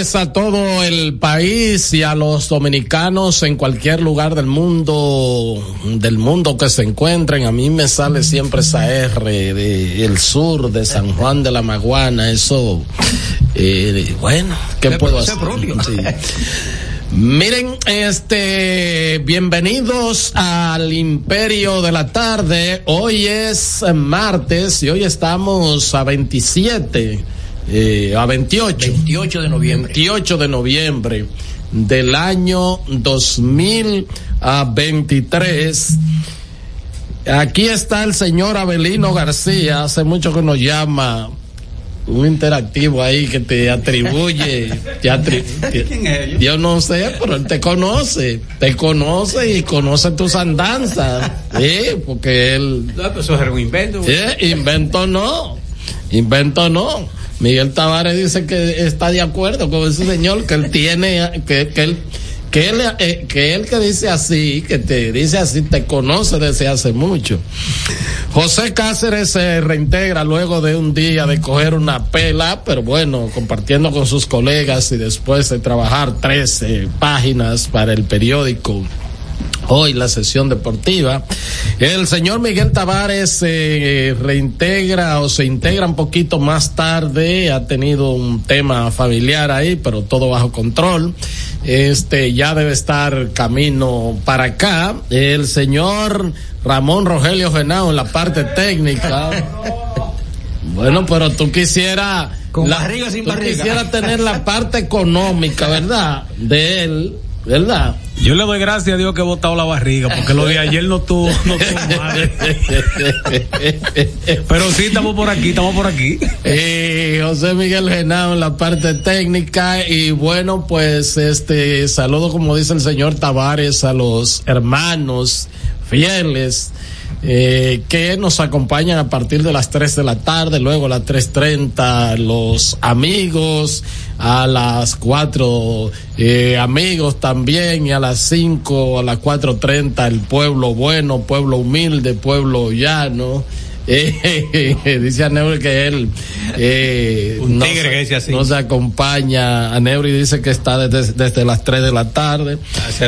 Tardes a todo el país y a los dominicanos en cualquier lugar del mundo, del mundo que se encuentren. A mí me sale siempre esa R de el sur de San Juan de la Maguana. Eso, eh, bueno, ¿qué puedo hacer? Sí. Miren, este, bienvenidos al Imperio de la Tarde. Hoy es martes y hoy estamos a 27 eh, a 28. 28 de noviembre. 28 de noviembre del año 2023. Aquí está el señor Abelino García, hace mucho que nos llama un interactivo ahí que te atribuye, te atribuye ¿Quién es yo no sé, pero él te conoce, te conoce y conoce tus andanzas, ¿sí? porque él... No, pues eso era un invento. ¿sí? Invento no, invento no. Miguel Tavares dice que está de acuerdo con ese señor, que él tiene, que, él, que él, eh, que él que dice así, que te dice así, te conoce desde hace mucho. José Cáceres se reintegra luego de un día de coger una pela, pero bueno, compartiendo con sus colegas y después de trabajar 13 páginas para el periódico hoy la sesión deportiva. El señor Miguel Tavares se eh, reintegra o se integra un poquito más tarde, ha tenido un tema familiar ahí, pero todo bajo control. Este ya debe estar camino para acá. El señor Ramón Rogelio Genao en la parte técnica. Bueno, pero tú quisieras con la, barriga sin tú barriga. quisiera tener la parte económica, ¿verdad? De él, ¿verdad? Yo le doy gracias a Dios que he botado la barriga, porque lo de ayer no tuvo, no tuvo mal. Pero sí, estamos por aquí, estamos por aquí. Eh, José Miguel Genao en la parte técnica y bueno, pues este saludo como dice el señor Tavares a los hermanos fieles eh, que nos acompañan a partir de las 3 de la tarde, luego a las 3.30 los amigos, a las 4 eh, amigos también y a las 5, a las 4.30 el pueblo bueno, pueblo humilde, pueblo llano. Eh, dice a Neuri que él eh, Un nos, tigre que dice así. nos acompaña. A Neuri dice que está desde, desde las 3 de la tarde.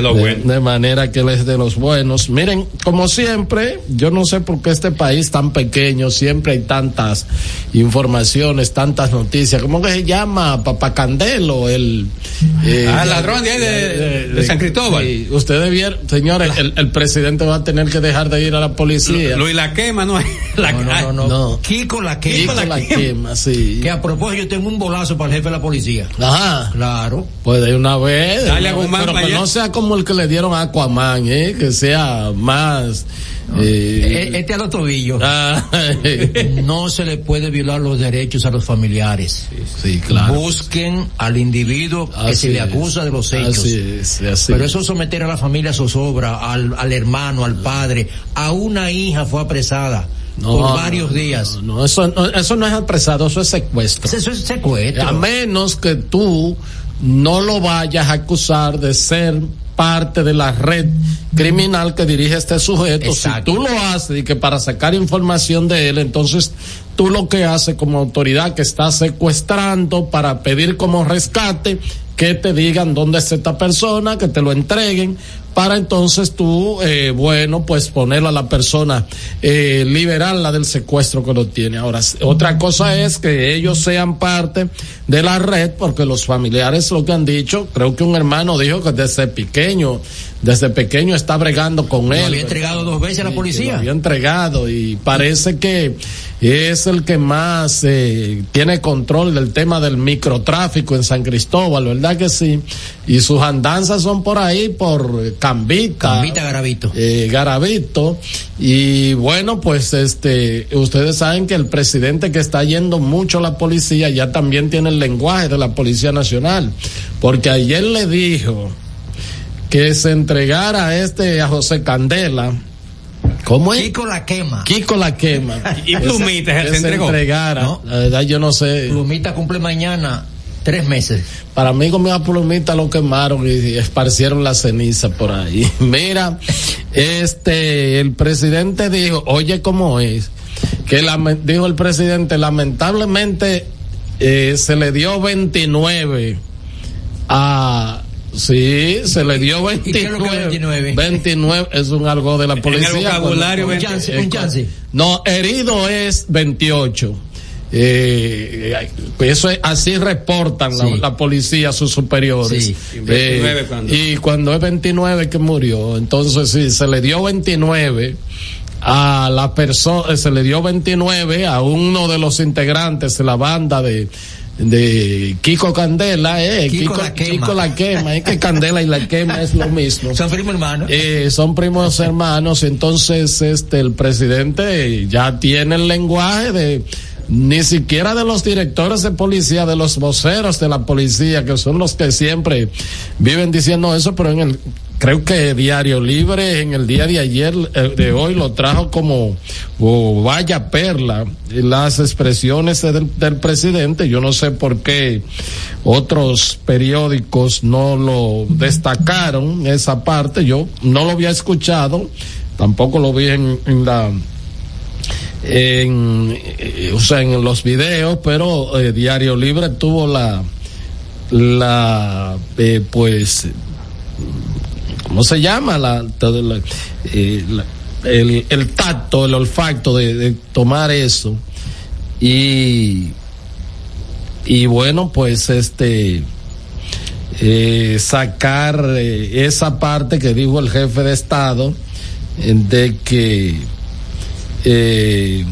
Lo de, bueno. de manera que él es de los buenos. Miren, como siempre, yo no sé por qué este país tan pequeño, siempre hay tantas informaciones, tantas noticias. ¿Cómo que se llama? Papacandelo, el... eh, Ah, el ladrón de ahí de- de San Cristóbal. Sí, ustedes vieron, señores, el, el presidente va a tener que dejar de ir a la policía. Luis la quema, no la No, no, no, no. Kiko la que. Kiko la quema, sí. Que a propósito yo tengo un bolazo para el jefe de la policía. Ajá. Claro. Pues de una vez. Dale a Guzmán pero que mañana. no sea como el que le dieron a Aquaman, ¿eh? Que sea más. eh, E- Este a los tobillos. ah, No se le puede violar los derechos a los familiares. sí, claro. Busquen al individuo que se le es. acusa de los hechos. Así es, así Pero es. eso someter a la familia zozobra, al, al hermano, al padre, a una hija fue apresada No, por varios no, días. No, no, eso, no, eso no es apresado, eso es secuestro. Eso es secuestro. A menos que tú no lo vayas a acusar de ser parte de la red criminal que dirige este sujeto. Exacto. Si tú lo haces y que para sacar información de él, entonces tú lo que haces como autoridad que está secuestrando para pedir como rescate que te digan dónde está esta persona, que te lo entreguen para entonces tú, eh, bueno, pues ponerla a la persona, eh, liberarla del secuestro que lo tiene. Ahora, otra cosa es que ellos sean parte de la red, porque los familiares lo que han dicho, creo que un hermano dijo que desde pequeño, desde pequeño está bregando con Lo él. había entregado dos veces a la policía. Lo había entregado y parece que es el que más eh, tiene control del tema del microtráfico en San Cristóbal, ¿verdad que sí? Y sus andanzas son por ahí, por Cambita. Cambita Garavito. eh, Garavito. Y bueno, pues este, ustedes saben que el presidente que está yendo mucho a la policía ya también tiene el lenguaje de la Policía Nacional. Porque ayer le dijo que se entregara a este, a José Candela, ¿Cómo es? Kiko la quema. Kiko la quema. Y Plumita Que se entregó. entregara. ¿No? La verdad yo no sé. Plumita cumple mañana tres meses. Para mí con mi plumita lo quemaron y esparcieron la ceniza por ahí. Mira, este, el presidente dijo, oye cómo es, que dijo el presidente, lamentablemente eh, se le dio 29 a... Sí, se le dio ¿Y qué es lo que 29. 29? 29 es un algo de la policía. vocabulario, cuando- Un chance, eh, un chance. no, herido es 28. Eh, eh, eso es, así reportan la, Sí. la policía a sus superiores. Sí. ¿Y 29 Eh, cuándo? y cuando es 29 que murió, entonces sí, se le dio 29 a la persona, se le dio 29 a uno de los integrantes de la banda de de Kiko Candela, eh, Kiko la quema. Kiko la quema, es que Candela y la quema es lo mismo. Son primo hermano. Eh, son primos hermanos, entonces este el presidente ya tiene el lenguaje de ni siquiera de los directores de policía, de los voceros de la policía, que son los que siempre viven diciendo eso, pero en el creo que Diario Libre en el día de ayer, eh, de hoy, lo trajo como vaya perla las expresiones del, presidente. Yo no sé por qué otros periódicos no lo destacaron esa parte. Yo no lo había escuchado, tampoco lo vi en, la eh, en los videos, pero eh, Diario Libre tuvo la, la, eh, pues, ¿cómo se llama? La, todo la- eh, la- el, el tacto, el olfacto de, de tomar eso. Y, y bueno, pues este, eh, sacar eh, esa parte que dijo el jefe de Estado, de que eh,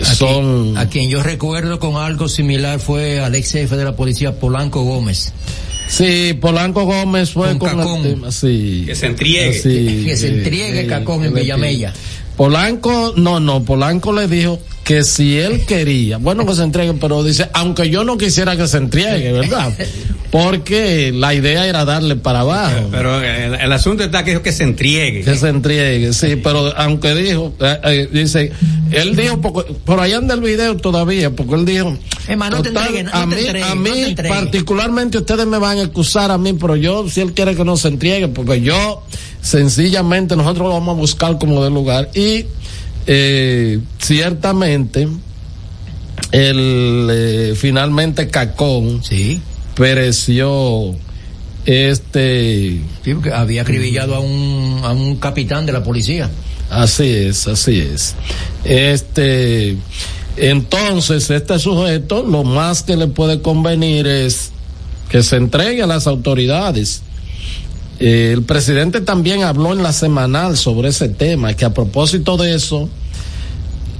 A son... quien- a quien yo recuerdo con algo similar fue al ex jefe de la policía Polanco Gómez. Sí, Polanco Gómez fue Con con, Cacón. el tema, sí. Que se entregue. Sí, Que se entregue eh, Cacón en Villamella. Polanco, no, no, Polanco le dijo que si él quería, bueno que se entregue, pero dice, aunque yo no quisiera que se entregue, ¿verdad? Porque la idea era darle para abajo. Pero el, el asunto está que dijo que se entregue. Que se entregue, sí, pero aunque dijo, eh, eh, dice, él dijo, porque- por ahí anda el video todavía, porque él dijo, Emma, no te no a te mí, a no mí particularmente ustedes me van a excusar a mí, pero yo, si él quiere que no se entregue, porque yo, sencillamente, nosotros lo vamos a buscar como de lugar y, eh, ciertamente, el, eh, finalmente Cacón Sí. Pereció, este, Sí, había acribillado a un, a un capitán de la policía. Así es, así es. Este, entonces, este sujeto, lo más que le puede convenir es que se entregue a las autoridades. Eh, el presidente también habló en la semanal sobre ese tema, que a propósito de eso,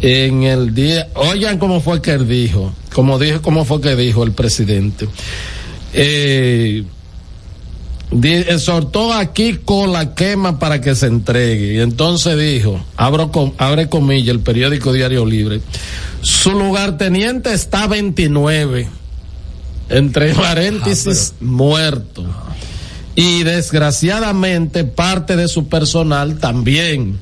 en el día, oigan cómo fue que él dijo, como dijo, cómo fue que dijo el presidente. Eh, exhortó aquí con la quema para que se entregue. Y entonces dijo, abro com- abre comillas, el periódico Diario Libre, su lugarteniente está 29, entre paréntesis, muerto. Y desgraciadamente parte de su personal también.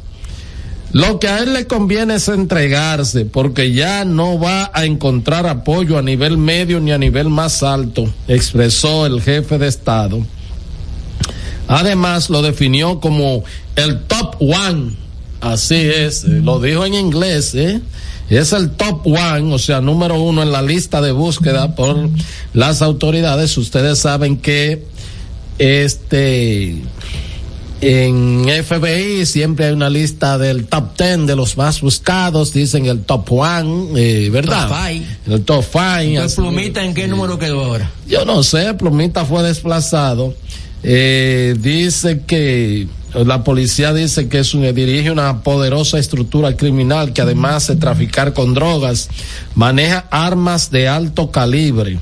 Lo que a él le conviene es entregarse porque ya no va a encontrar apoyo a nivel medio ni a nivel más alto, expresó el jefe de Estado. Además lo definió como el top one. Así es, lo dijo en inglés, ¿eh? Es el top one, o sea, número uno en la lista de búsqueda por las autoridades. Ustedes saben que este en FBI siempre hay una lista del top ten de los más buscados, dicen el top one, eh, ¿verdad? Top five. El top five. ¿El así. plumita en qué número quedó ahora? Yo no sé, Plumita fue desplazado. Eh, dice que la policía dice que es un, dirige una poderosa estructura criminal que además de traficar con drogas, maneja armas de alto calibre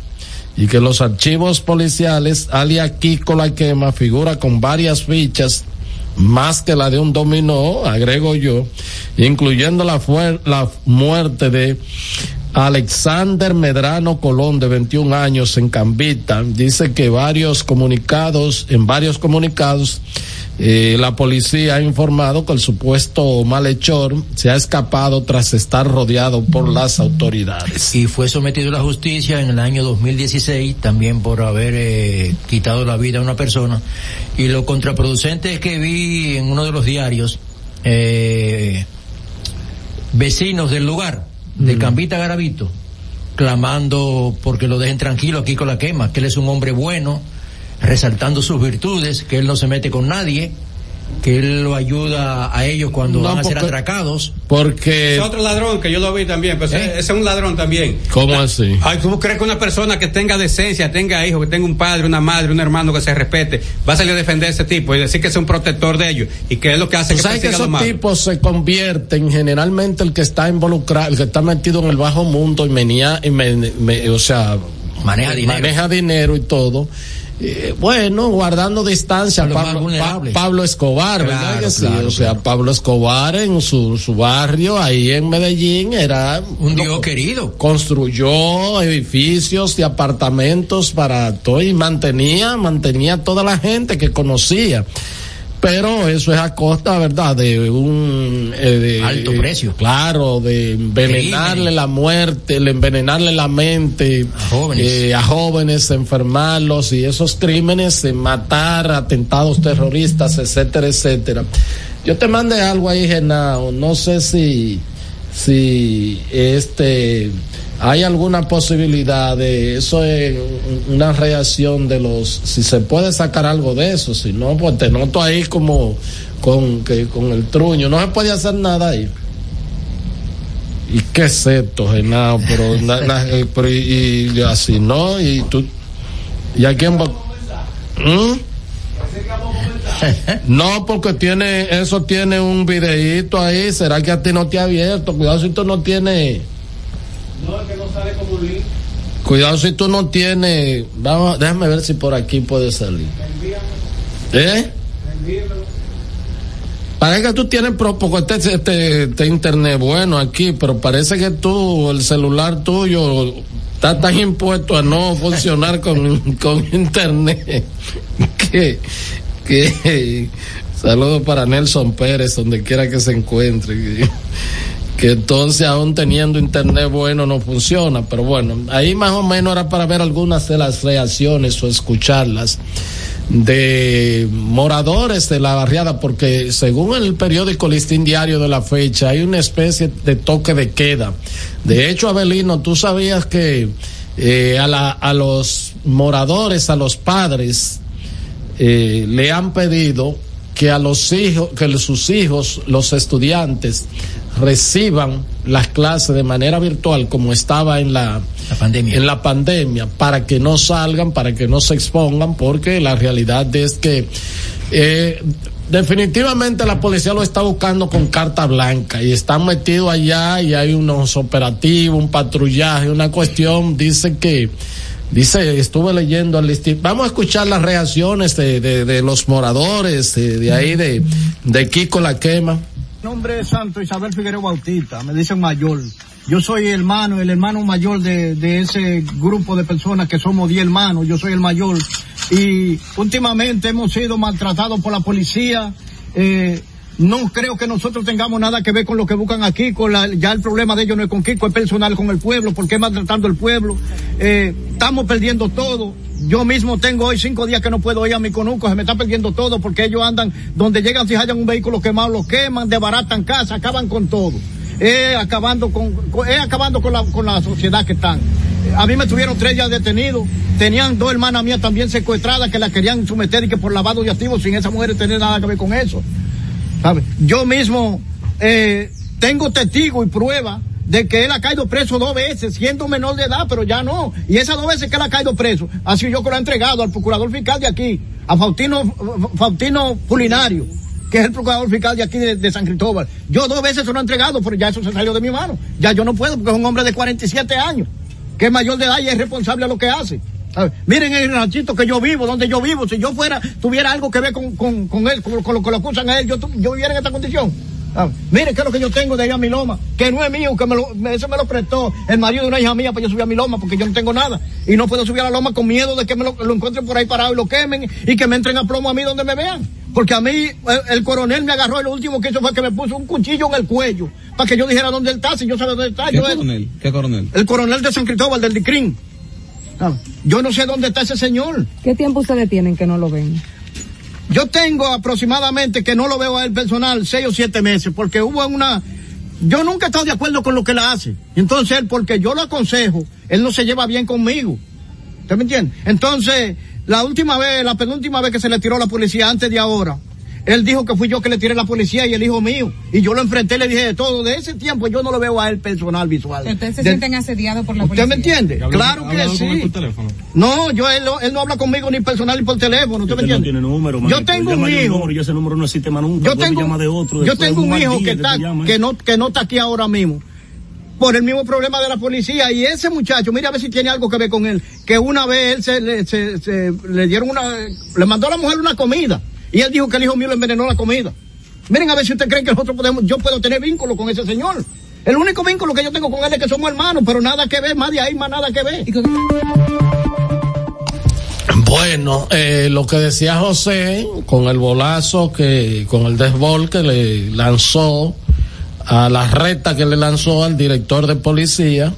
y que los archivos policiales, alia Kiko la quema, figura con varias fichas más que la de un dominó, agrego yo, incluyendo la, la muerte de Alexander Medrano Colón, de 21 años, en Cambita. Dice que varios comunicados, en varios comunicados, Eh, la policía ha informado que el supuesto malhechor se ha escapado tras estar rodeado por las autoridades. Y fue sometido a la justicia en el año 2016 también por haber eh, quitado la vida a una persona. Y lo contraproducente es que vi en uno de los diarios eh, vecinos del lugar, de Cambita Garavito, clamando porque lo dejen tranquilo aquí con la quema, que él es un hombre bueno, resaltando sus virtudes, que él no se mete con nadie, que él lo ayuda a ellos cuando No, van a ser atracados. Porque, Es otro ladrón que yo lo vi también, pues ¿Eh? ese es un ladrón también. ¿cómo así? Ay, ¿tú crees que una persona que tenga decencia, tenga hijos, que tenga un padre, una madre, un hermano que se respete, va a salir a defender a ese tipo y decir que es un protector de ellos y que es lo que hace Tú que sabes que esos malo? tipos se convierten generalmente el que está involucrado, el que está metido en el bajo mundo y menía, y me- o sea, Maneja dinero. maneja dinero y todo. Eh, bueno, guardando distancia, Pablo. Pa- Pablo Escobar, ¿verdad que sí? claro, o sea, claro. Pablo Escobar en su, su barrio, ahí en Medellín, era Un Dios querido. construyó edificios y apartamentos para todo y mantenía, mantenía toda la gente que conocía. Pero eso es a costa, ¿verdad? De un... eh, de- Alto precio. Claro, de envenenarle la muerte, le envenenarle la mente A jóvenes. eh, a jóvenes, enfermarlos y esos crímenes, eh, matar, atentados terroristas, etcétera, etcétera. Yo te mandé algo ahí, Genao, no sé si, si este, hay alguna posibilidad de eso es un- una reacción de los, si se puede sacar algo de eso, si no, pues te noto ahí como con, que, con el truño, no se puede hacer nada ahí. ¿Y qué es esto, Genao? Pero, na- na- eh, pero y, y así, ¿no? Y tú, ¿y a quién va? ¿Mm? No, porque tiene, eso tiene un videíto ahí, ¿será que a ti no te ha abierto? Cuidado si tú no tienes... Cuidado si tú no tienes... Vamos, déjame ver si por aquí puede salir. ¿Eh? Parece que tú tienes, porque este, este, este internet bueno aquí, pero parece que tú, el celular tuyo, está tan impuesto a no funcionar con, con internet que, que saludos para Nelson Pérez, donde quiera que se encuentre. Que, entonces aún teniendo internet bueno no funciona, pero bueno, ahí más o menos era para ver algunas de las reacciones o escucharlas de moradores de la barriada, porque según el periódico Listín Diario de la fecha, hay una especie de toque de queda. De hecho, Abelino, tú sabías que eh, a, la, a los moradores, a los padres, eh, le han pedido que a los hijos, que sus hijos, los estudiantes, reciban las clases de manera virtual como estaba en la, La pandemia. en la pandemia para que no salgan, para que no se expongan, porque la realidad es que eh, definitivamente la policía lo está buscando con carta blanca y están metidos allá y hay unos operativos, un patrullaje, una cuestión, dice que Dice, estuve leyendo al listín. Vamos a escuchar las reacciones de, de, de los moradores, de, de ahí, de, de Kiko La Quema. Nombre es Santo Isabel Figueroa Bautista, me dicen mayor. Yo soy hermano, el hermano mayor de, de ese grupo de personas que somos 10 hermanos, yo soy el mayor. Y últimamente hemos sido maltratados por la policía. Eh, no creo que nosotros tengamos nada que ver con lo que buscan aquí, con la, ya el problema de ellos no es con Kiko, es personal con el pueblo, porque es maltratando el pueblo. Eh, estamos perdiendo todo. Yo mismo tengo hoy cinco días que no puedo ir a mi conuco, se me está perdiendo todo porque ellos andan, donde llegan si hallan un vehículo quemado, lo queman, desbaratan casa, acaban con todo. Eh, acabando con, con- eh, acabando con la, con la sociedad que están. A mí me tuvieron tres días detenidos, tenían dos hermanas mías también secuestradas que la querían someter y que por lavado de activos sin esa mujer tener nada que ver con eso. Yo mismo eh, tengo testigo y prueba de que él ha caído preso dos veces, siendo menor de edad, pero ya no. Y esas dos veces que él ha caído preso, ha sido yo que lo he entregado al procurador fiscal de aquí, a Faustino, Faustino Pulinario, que es el procurador fiscal de aquí de, San Cristóbal. Yo dos veces se lo he entregado, pero ya eso se salió de mi mano. Ya yo no puedo, porque es un hombre de 47 años, que es mayor de edad y es responsable de lo que hace. ¿Sabe? Miren el ranchito que yo vivo, donde yo vivo. Si yo fuera, tuviera algo que ver con, con, con él, con, con lo que lo acusan a él, yo, yo viviera en esta condición. Ah, mire qué es lo que yo tengo de allá a mi loma, que no es mío, que me lo, eso me lo prestó el marido de una hija mía para yo subir a mi loma, porque yo no tengo nada. Y no puedo subir a la loma con miedo de que me lo, lo encuentren por ahí parado y lo quemen y que me entren a plomo a mí donde me vean. Porque a mí el, el coronel me agarró y lo último que hizo fue que me puso un cuchillo en el cuello para que yo dijera dónde él está, si yo sabía dónde está. ¿Qué Yo, coronel? ¿Qué coronel? el coronel de San Cristóbal, del DICRIN. Yo no sé dónde está ese señor. ¿Qué tiempo ustedes tienen que no lo ven? Yo tengo aproximadamente que no lo veo a él personal seis o siete meses, porque hubo una. Yo nunca he estado de acuerdo con lo que él hace. Entonces él, porque yo lo aconsejo, él no se lleva bien conmigo. ¿Usted me entiende? Entonces, la última vez, la penúltima vez que se le tiró la policía antes de ahora, él dijo que fui yo que le tiré la policía y el hijo mío. Y yo lo enfrenté y le dije de todo. De ese tiempo yo no lo veo a él personal visual. Ustedes se De- sienten asediados por la ¿Usted policía. me entiende? ¿Habló- Claro que hablado con él sí. por teléfono? No, yo él, no- él no habla conmigo ni personal ni por teléfono. ¿Usted me Usted no entiende? tiene número, yo tengo un hijo. número y ese número no existe más nunca. Yo tengo, llama de otro. yo tengo un hijo que está, que no, que no está aquí ahora mismo. Por el mismo problema de la policía. Y ese muchacho, mira a ver si tiene algo que ver con él. Que una vez él se, le, se, se- le dieron una, le mandó a la mujer una comida. Y él dijo que el hijo mío le envenenó la comida. Miren a ver si ustedes creen que nosotros podemos, yo puedo tener vínculo con ese señor. El único vínculo que yo tengo con él es que somos hermanos, pero nada que ver, más de ahí, más nada que ver. Bueno, eh, lo que decía José, con el bolazo que, con el desbol que le lanzó a la recta que le lanzó al director de policía,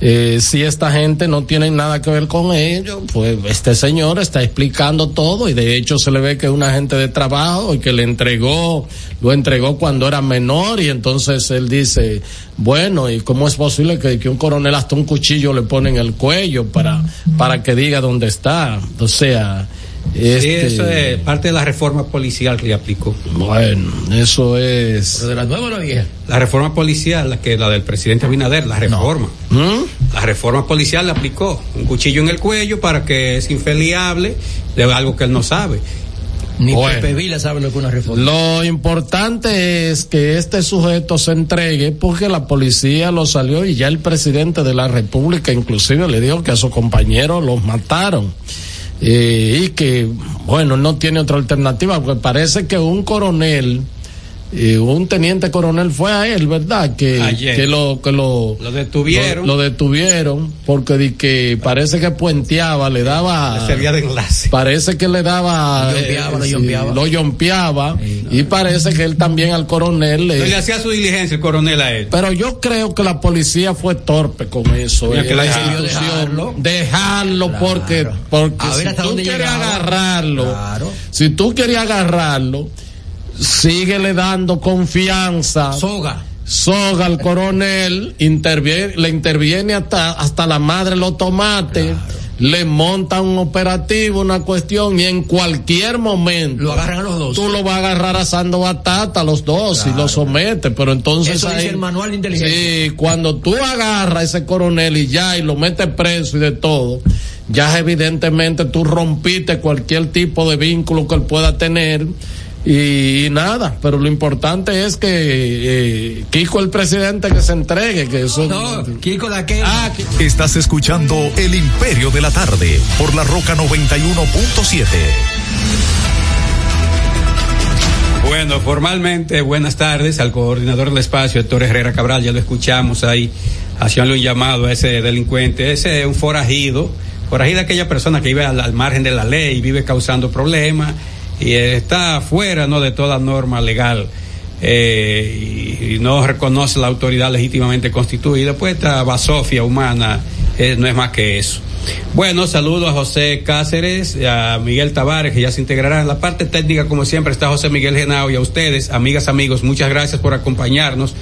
eh, si esta gente no tiene nada que ver con ello, pues este señor está explicando todo y de hecho se le ve que es un agente de trabajo y que le entregó, lo entregó cuando era menor y entonces él dice, bueno, ¿y cómo es posible que, que un coronel hasta un cuchillo le pone en el cuello para, para que diga dónde está? O sea, Sí, este, eso es parte de la reforma policial que le aplicó. bueno, eso es... ¿Pero de la nueva o la vieja? La reforma policial, la que la del presidente Abinader, la reforma. ¿Mm? La reforma policial le aplicó un cuchillo en el cuello para que es infeliable de algo que él no sabe. Ni Bueno. Pepe Vila sabe lo que es una reforma. Lo importante es que este sujeto se entregue porque la policía lo salió y ya el presidente de la República inclusive le dijo que a sus compañeros los mataron. Eh, y que, bueno, no tiene otra alternativa porque parece que un coronel, eh, un teniente coronel fue a él, ¿verdad? Que, Ayer. que lo, que lo, Lo detuvieron. Lo, lo detuvieron porque di que parece que puenteaba, le daba. Servía de enlace. Parece que le daba. Lo yompeaba, lo yompeaba. lo y parece que él también al coronel le. Le hacía su diligencia el coronel a él. Pero yo creo que la policía fue torpe con eso. Eh, que la. Dejarlo Claro. porque, porque A ver si tú dónde quieres llegaba. agarrarlo, Claro. si tú quieres agarrarlo, síguele dando confianza Soga. soga al coronel, interviene, le interviene hasta, hasta la madre los tomates, le monta un operativo, una cuestión, y en cualquier momento Lo agarran a los dos. tú lo vas a agarrar asando batata a los dos y lo sometes, pero entonces Eso dice ahí- el manual de inteligencia. Sí, cuando tú agarras a ese coronel y ya y lo metes preso y de todo, ya evidentemente tú rompiste cualquier tipo de vínculo que él pueda tener. Y, y nada, pero lo importante es que eh, Kiko el presidente que se entregue, que eso No, Kiko de aquel. Ah, que- Estás escuchando El Imperio de la Tarde por la Roca 91.7. Bueno, formalmente, buenas tardes al coordinador del espacio, Héctor Herrera Cabral, ya lo escuchamos ahí, haciéndole un llamado a ese delincuente, ese es un forajido, forajido aquella persona que vive al, al margen de la ley, vive causando problemas y está fuera ¿no? de toda norma legal. eh, y, y no reconoce la autoridad legítimamente constituida, pues esta basofia humana eh, no es más que eso. Bueno, saludo a José Cáceres, a Miguel Tavares, que ya se integrarán en la parte técnica, como siempre, está José Miguel Genao y a ustedes, amigas, amigos, muchas gracias por acompañarnos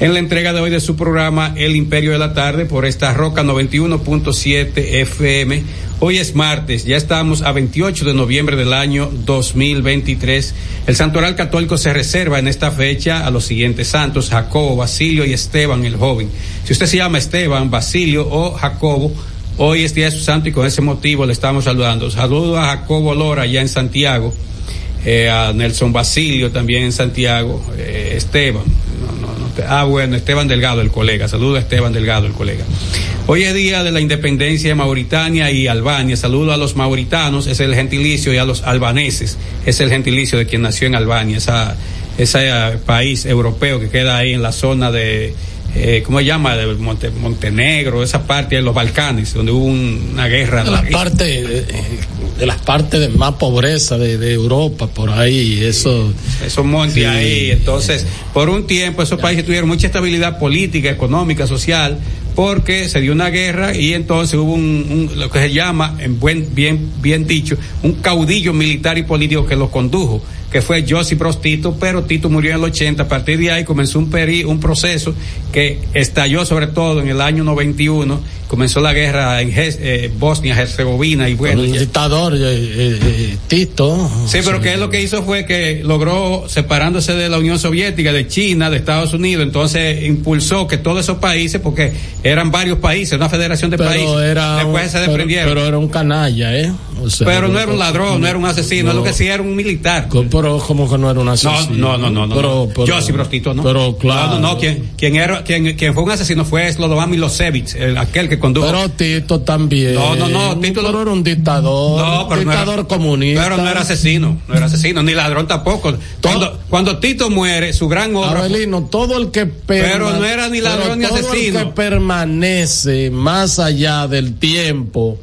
en la entrega de hoy de su programa El Imperio de la Tarde por esta Roca 91.7 FM. Hoy es martes, ya estamos a 28 de noviembre del año 2023. El Santoral Católico se reserva en esta fecha a los siguientes santos, Jacobo, Basilio y Esteban el joven. Si usted se llama Esteban, Basilio o Jacobo, hoy es día de su santo y con ese motivo le estamos saludando. Saludo a Jacobo Lora allá en Santiago, eh, a Nelson Basilio también en Santiago, eh, Esteban. No, no, no ah, bueno, Esteban Delgado, el colega. Saludo a Esteban Delgado, el colega. Hoy es día de la independencia de Mauritania y Albania. Saludo a los mauritanos, es el gentilicio, y a los albaneses, es el gentilicio de quien nació en Albania. Esa, ese eh, país europeo que queda ahí en la zona de, eh, ¿cómo se llama? De Monte- Montenegro, esa parte de los Balcanes, donde hubo un- una guerra. de las partes eh, de las partes de más pobreza de, de Europa por ahí eso esos montes Sí. ahí. Entonces, por un tiempo esos países tuvieron mucha estabilidad política, económica, social, porque se dio una guerra y entonces hubo un, un- lo que se llama, en buen, bien, bien dicho, un caudillo militar y político que los condujo, que fue Josip Broz Tito, pero Tito murió en el 80. A partir de ahí comenzó un, peri- un proceso que estalló sobre todo en el año 91, comenzó la guerra en eh, Bosnia, Herzegovina y bueno. ya- dictador eh, eh, eh, Tito Sí, pero que él lo que hizo fue que logró separándose de la Unión Soviética, de China, de Estados Unidos, entonces impulsó que todos esos países, porque eran varios países, una federación de pero países, era después un- se desprendieron. pero, Pero, era un canalla eh O sea, no era un ladrón, no era un asesino, es lo que sí era un militar. Pero como que no era un No, asesino no, no, no, no. pero, pero- Yo sí, prostito, ¿no? pero claro No, no, no, quien, quien, era, quien, quien fue un asesino fue Slobodan Milosevic, el- aquel que condujo. pero Tito también No, no, no, Tito pero era un dictador No, pero no era- dictador comunista Pero no era asesino, no era asesino, ni ladrón tampoco. Cuando, cuando Tito muere, su gran obra. Abelino, todo el que Pero no era ni ladrón ni pero todo asesino. El que permanece más allá del tiempo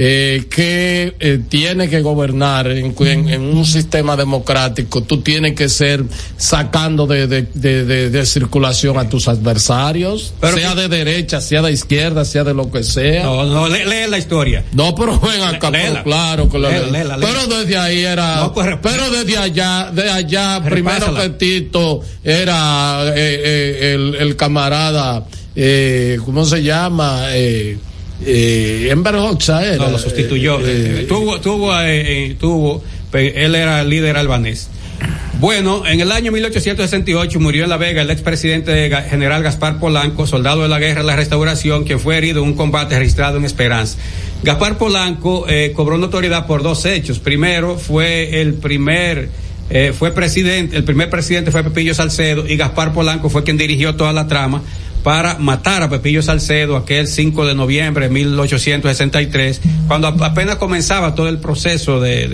eh, que eh, tiene que gobernar en, en- en un sistema democrático, tú tienes que ser sacando de, de- de- de- circulación a tus adversarios, Pero sea que- de derecha, sea de izquierda, sea de lo que sea. No, no, lee, lee la historia. No, pero ven acá, Léela. claro que Léela, léela. Pero desde ahí era, No, pues, pero desde allá, de allá, primero Repásala. que Tito era eh, eh, el, el camarada, eh, ¿cómo se llama? Eh, eh, Enver Hoxha era. No, lo sustituyó. Eh, eh, tuvo, tuvo, eh, eh, tuvo, él era el líder albanés. Bueno, en el año 1868 murió en La Vega el expresidente general Gaspar Polanco, soldado de la guerra de la restauración, quien fue herido en un combate registrado en Esperanza. Gaspar Polanco eh, cobró notoriedad por dos hechos. Primero, fue el primer, eh, fue presidente, el primer presidente fue Pepillo Salcedo y Gaspar Polanco fue quien dirigió toda la trama para matar a Pepillo Salcedo aquel 5 de noviembre de 1863, cuando ap- apenas comenzaba todo el proceso de,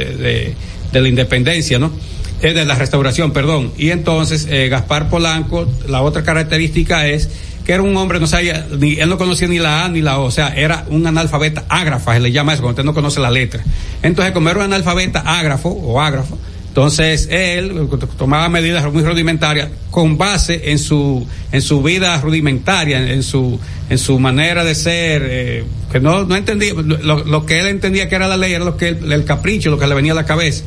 de, la independencia, ¿no? Eh, de la restauración, perdón. Y entonces eh, Gaspar Polanco, la otra característica es que era un hombre, no sabía, ni, él no conocía ni la A ni la O, o sea, era un analfabeta ágrafa, se le llama eso, cuando usted no conoce la letra. Entonces, como era un analfabeta ágrafo o ágrafo, entonces él tomaba medidas muy rudimentarias con base en su en su vida rudimentaria, en, su en su manera de ser, eh, que no no entendía lo, lo que él entendía que era la ley era lo que el capricho, lo que le venía a la cabeza.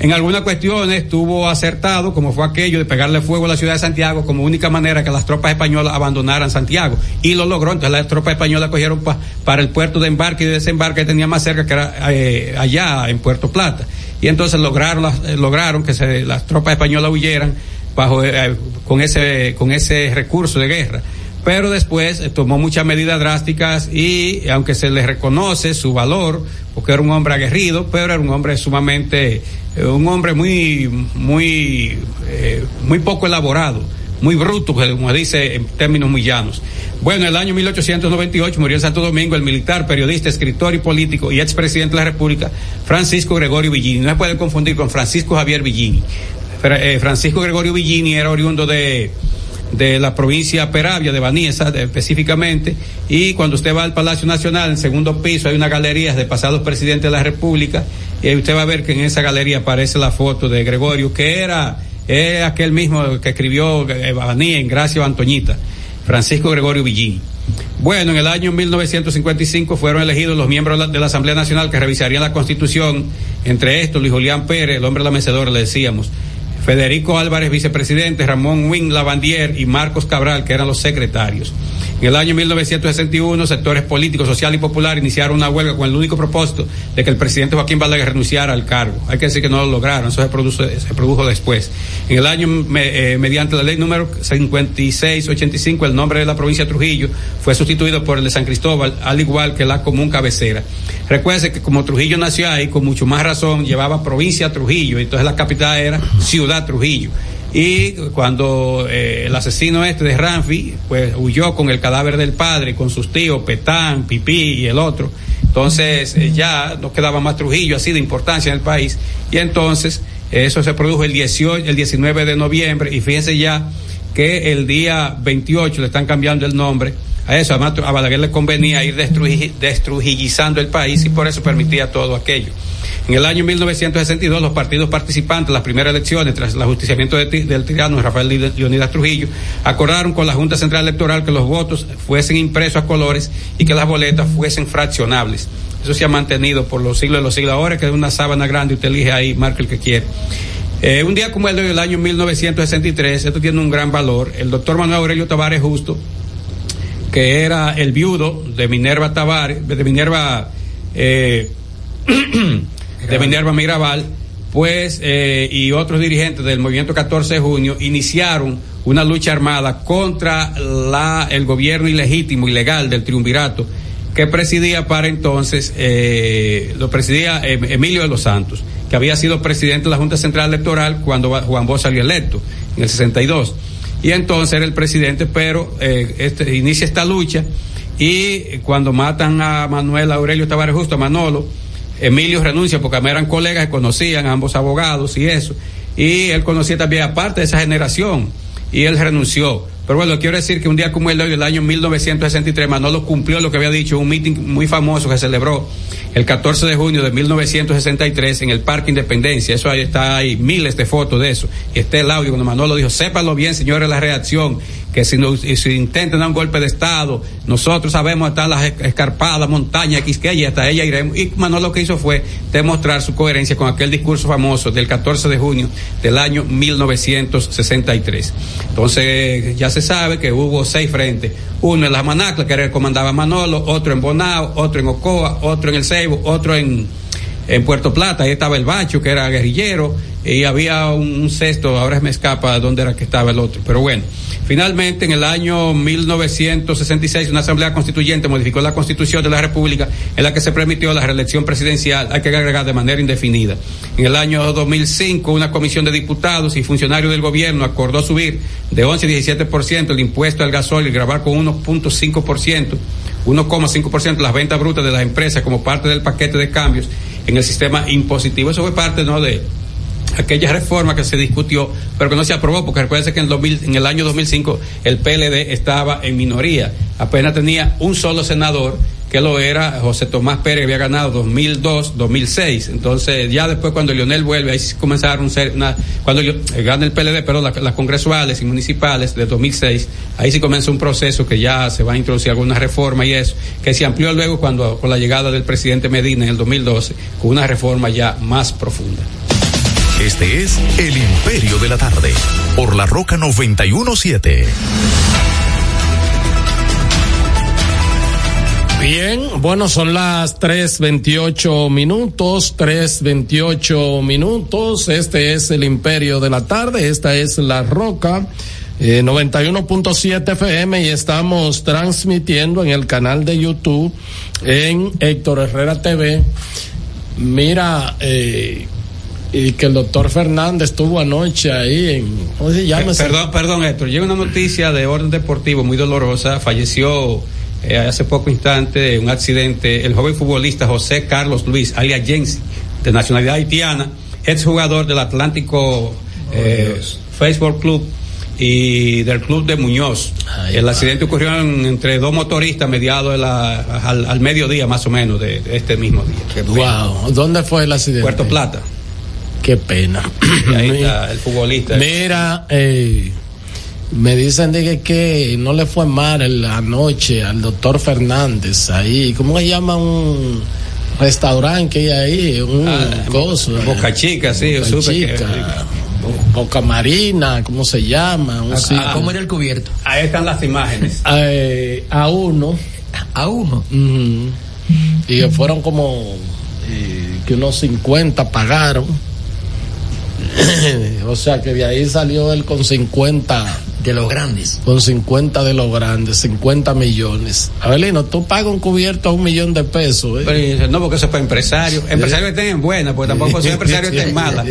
En algunas cuestiones estuvo acertado, como fue aquello de pegarle fuego a la ciudad de Santiago como única manera que las tropas españolas abandonaran Santiago. Y lo logró. Entonces las tropas españolas cogieron pa- para el puerto de embarque y de desembarque que tenía más cerca, que era eh, allá en Puerto Plata. Y entonces lograron, eh, lograron que se- las tropas españolas huyeran bajo, eh, con, ese, con ese recurso de guerra. Pero después eh, tomó muchas medidas drásticas y eh, aunque se le reconoce su valor, porque era un hombre aguerrido, pero era un hombre sumamente, eh, un hombre muy, muy, eh, muy poco elaborado, muy bruto, como dice en términos muy llanos. Bueno, en el año 1898 murió en Santo Domingo el militar, periodista, escritor y político y expresidente de la República, Francisco Gregorio Villini. No se puede confundir con Francisco Javier Villini. Eh, Francisco Gregorio Villini era oriundo de, de la provincia Peravia, de Baniesa de- específicamente, y cuando usted va al Palacio Nacional, en segundo piso hay una galería de pasados presidentes de la República, y ahí usted va a ver que en esa galería aparece la foto de Gregorio, que era eh, aquel mismo que escribió eh, Banía en Gracia Antoñita, Francisco Gregorio Villini. Bueno, en el año 1955 fueron elegidos los miembros de la Asamblea Nacional que revisarían la Constitución, entre estos Luis Julián Pérez, el hombre de la mecedora, le decíamos, Federico Álvarez, vicepresidente, Ramón Wing Lavandier y Marcos Cabral, que eran los secretarios. En el año 1961, sectores políticos, social y popular iniciaron una huelga con el único propósito de que el presidente Joaquín Balaguer renunciara al cargo. Hay que decir que no lo lograron, eso se produjo, después. En el año, eh, mediante la ley número 5685, el nombre de la provincia de Trujillo fue sustituido por el de San Cristóbal, al igual que la común cabecera. Recuerde que como Trujillo nació ahí, con mucho más razón, llevaba provincia Trujillo, entonces la capital era Ciudad Trujillo. Y cuando eh, el asesino este de Ramfi, pues huyó con el cadáver del padre, con sus tíos, Petán, Pipí y el otro, entonces eh, ya no quedaba más Trujillo así de importancia en el país, y entonces Eso se produjo el 18, el 19 de noviembre y fíjense ya que el día 28 le están cambiando el nombre a eso. Además, a Balaguer le convenía ir destruji- destrujillizando el país y por eso permitía todo aquello. En el año 1962, los partidos participantes las primeras elecciones, tras el ajusticiamiento de ti- del tirano Rafael Leonidas Trujillo, acordaron con la Junta Central Electoral que los votos fuesen impresos a colores y que las boletas fuesen fraccionables. Eso se ha mantenido por los siglos de los siglos. Ahora que es una sábana grande, usted elige ahí, marca el que quiere. Eh, un día como el de hoy, el año 1963, esto tiene un gran valor. El doctor Manuel Aurelio Tavares Justo, que era el viudo de Minerva Tavares, de Minerva, eh, de Minerva Mirabal, pues, eh, y otros dirigentes del movimiento 14 de junio iniciaron una lucha armada contra la, el gobierno ilegítimo, ilegal del triunvirato, que presidía para entonces, eh, lo presidía eh, Emilio de los Santos, que había sido presidente de la Junta Central Electoral cuando Juan Bosch salió electo, en el 62 y entonces era el presidente, pero eh, este, inicia esta lucha y cuando matan a Manuel Aurelio Tavares Justo, a Manolo, Emilio renuncia porque eran colegas que conocían ambos abogados y eso, y él conocía también aparte de esa generación y él renunció. Pero bueno, quiero decir que un día como el de hoy, el año 1963, Manolo cumplió lo que había dicho un meeting muy famoso que celebró el 14 de junio de 1963 en el Parque Independencia. Eso ahí está, hay miles de fotos de eso. Y está el audio cuando Manolo dijo, sépanlo bien, señores, la reacción, que si, no, si intentan dar un golpe de Estado, nosotros sabemos hasta las escarpadas, montañas, Quisqueya, y hasta ella iremos. Y Manolo lo que hizo fue demostrar su coherencia con aquel discurso famoso del 14 de junio del año 1963. Entonces, ya se sabe que hubo seis frentes. Uno en las Manaclas, que era el comandaba Manolo, otro en Bonao, otro en Ocoa, otro en El Ceibo, otro en, en Puerto Plata, ahí estaba el Bacho, que era guerrillero, y había un, un sexto, ahora me escapa dónde era que estaba el otro, pero bueno. Finalmente, en el año 1966, una asamblea constituyente modificó la constitución de la República en la que se permitió la reelección presidencial, hay que agregar de manera indefinida. En el año 2005, una comisión de diputados y funcionarios del gobierno acordó subir de 11 a 17% el impuesto al gasóleo y grabar con 1.5%, 1,5% las ventas brutas de las empresas como parte del paquete de cambios en el sistema impositivo. Eso fue parte, ¿no?, de aquella reforma que se discutió, pero que no se aprobó, porque recuerden que en el, 2000, en el año 2005 el PLD estaba en minoría, apenas tenía un solo senador, que lo era José Tomás Pérez, había ganado 2002, 2006, entonces ya después cuando Lionel vuelve, ahí comenzaron ser una, cuando eh, gana el PLD, pero las, congresuales y municipales de 2006, ahí sí comienza un proceso que ya se va a introducir alguna reforma y eso, que se amplió luego cuando con la llegada del presidente Medina en el 2012, con una reforma ya más profunda. Este es El Imperio de la Tarde, por la Roca 917. Bien, bueno, son las 3.28 minutos, 3.28 minutos. Este es el Imperio de la Tarde, esta es La Roca. Eh, 91.7 FM y estamos transmitiendo en el canal de YouTube en Héctor Herrera TV. Mira, eh, y que el doctor Fernández estuvo anoche ahí en ¿cómo se llama? ese- Perdón, perdón, Héctor. Llega una noticia de orden deportivo muy dolorosa. Falleció eh, hace poco instante un accidente el joven futbolista José Carlos Luis, alias Jensi, de nacionalidad haitiana, exjugador del Atlántico eh, Facebook Club y del club de Muñoz. Ay, el accidente ocurrió en- entre dos motoristas mediado de la, al, al mediodía más o menos de, de este mismo día. Wow, ¿dónde fue el accidente? Puerto Plata. Qué pena. Y ahí está el futbolista. Mira, eh, me dicen de que, que no le fue mal el- anoche al doctor Fernández ahí. ¿Cómo se llama un restaurante que hay ahí? Un Ah, coso. Boca Chica, sí, yo Boca supe Chica, Bo- Boca Marina, ¿cómo se llama? Un sitio. Ah, ¿Cómo era el cubierto? Ahí están las imágenes. Eh, a uno. A uno. Y que fueron como eh, que unos 50 pagaron. o sea que de ahí salió él con 50 de los grandes. Con 50 de los grandes, 50 millones. Abelino, tú pagas un cubierto a un millón de pesos. ¿eh? Pero no, porque eso es para empresarios. Empresarios que estén buenas, porque tampoco son empresarios que estén malas.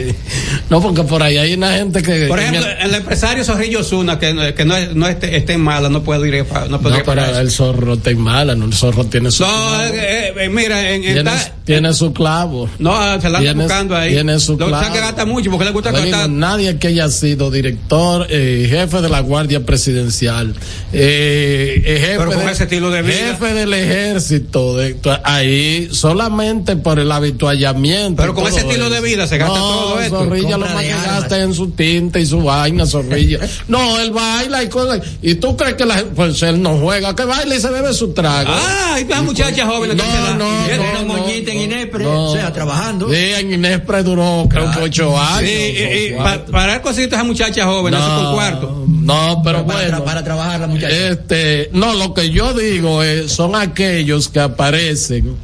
No, porque por ahí hay una gente que. Por ejemplo, el, empresario Zorrillo Zuna, que, que no, no esté, esté en mala, no puede ir a, no, no pero el zorro está en mala, no, el zorro tiene su. No, clavo. Eh, eh, mira, en, tiene, tiene su clavo. No, se la anda buscando ahí. Tiene su Lo clavo. que gasta mucho porque le gusta gastar. Nadie que haya sido director, eh, jefe de la Guardia Presidencial, eh, jefe, pero con de, ese estilo de vida. jefe del ejército, de, ahí solamente por el habituallamiento. Pero con ese estilo de vida se gasta no, todo esto. Zorrilla lo más que gasta en su tinta y su vaina, zorrilla. no, él baila y cosas. Y tú crees que la pues él no juega, que baila y se bebe su trago. Ah, y las muchachas jóvenes no, que se no, él- no, no, en Inespre, o sea, trabajando. Sí, en Inespre duró creo que ocho años. Sí, y, y para dar cositas a muchachas jóvenes, eso por cuarto. No, pero para, bueno. tra- para trabajar la muchacha. Este, no, lo que yo digo es, son aquellos que aparecen,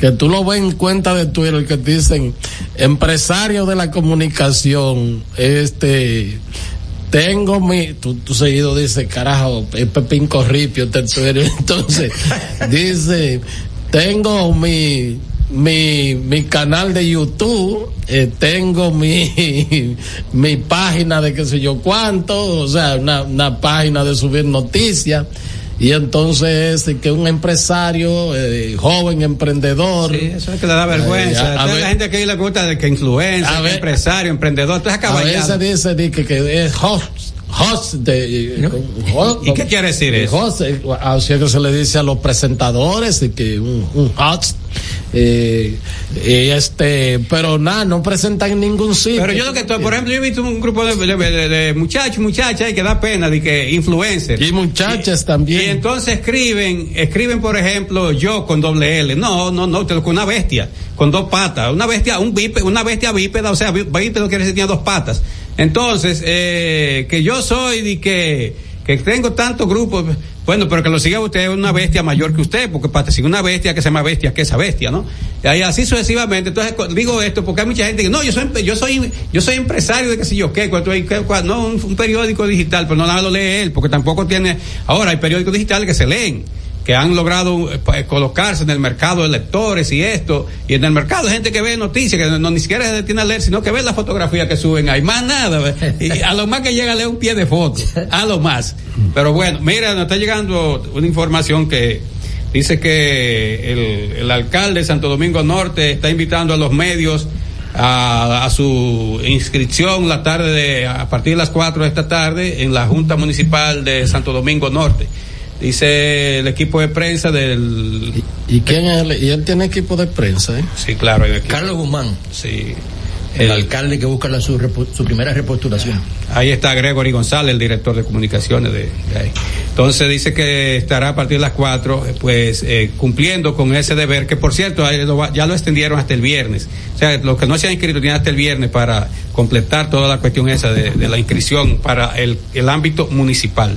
que tú lo ves en cuenta de Twitter, que te dicen, empresario de la comunicación, este, tengo mi, tú seguido dices, carajo, es Pepín Corripio, este Twitter. entonces, dice, tengo mi, mi, mi canal de YouTube, eh, tengo mi, mi página de qué sé yo cuánto, o sea, una, una página de subir noticias. Y entonces que un empresario, eh, joven emprendedor. Sí, eso es que le da vergüenza. Eh, a- a Toda ver- la gente que le gusta de que influencia, empresario, emprendedor, entonces a veces dice di que, que es host, host de, host- ¿Y qué quiere decir eh, eso? host, eh, así es que se le dice a los presentadores y que un, un host eh, y este pero nada no presentan en ningún sitio Pero yo lo que estoy, por ejemplo, yo he visto un grupo de, de- de- de muchachos, muchachas, y que da pena, de que influencers. y muchachas Y también entonces escriben, escriben por ejemplo yo con doble L. No, no, no, con una bestia, con dos patas. Una bestia, un bípe- una bestia bípeda, o sea, bí- bípedo quiere decir que tiene dos patas. Entonces, eh, que yo soy de que, que tengo tantos grupos, bueno, pero que lo siga usted es una bestia mayor que usted, porque para seguir una bestia que se llama bestia que esa bestia, ¿no? Y así sucesivamente. Entonces digo esto porque hay mucha gente que no, yo soy yo soy yo soy empresario de qué sé yo qué, cuál- no un, un periódico digital, pero no nada lo lee él, porque tampoco tiene. Ahora hay periódicos digitales que se leen que han logrado eh, colocarse en el mercado de lectores y esto, y en el mercado hay gente que ve noticias, que no, ni siquiera se detiene a leer, sino que ve la fotografía que suben ahí, más nada, y a lo más que llega a leer un pie de foto, a lo más. Pero bueno, mira, nos está llegando una información que dice que el, alcalde de Santo Domingo Norte está invitando a los medios a, a su inscripción la tarde de, a partir de las 4 de esta tarde en la Junta Municipal de Santo Domingo Norte. Dice el equipo de prensa del... y quién es él? y él tiene equipo de prensa ¿eh? Sí, claro, hay. Carlos Guzmán, Sí. el, El- alcalde que busca la, su, repo- su primera repostulación. Ahí está Gregory González, el director de comunicaciones de, de ahí. Entonces dice que estará a partir de las 4, eh, pues eh, cumpliendo con ese deber, que por cierto ya lo extendieron hasta el viernes. O sea, los que no se han inscrito tienen hasta el viernes para completar toda la cuestión esa de, de la inscripción para el, el ámbito municipal.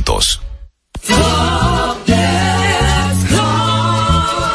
juntos.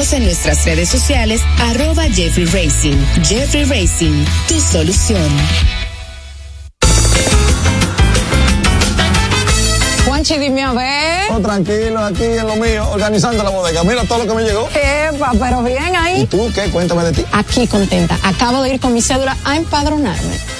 en nuestras redes sociales, arroba Jeffrey Racing. Jeffrey Racing, tu solución. Juanchi, dime a ver. Oh, tranquilo, aquí en lo mío, organizando la bodega. Mira todo lo que me llegó. Epa, pero bien ahí. ¿Y tú qué? Cuéntame de ti. Aquí contenta. Acabo de ir con mi cédula a empadronarme.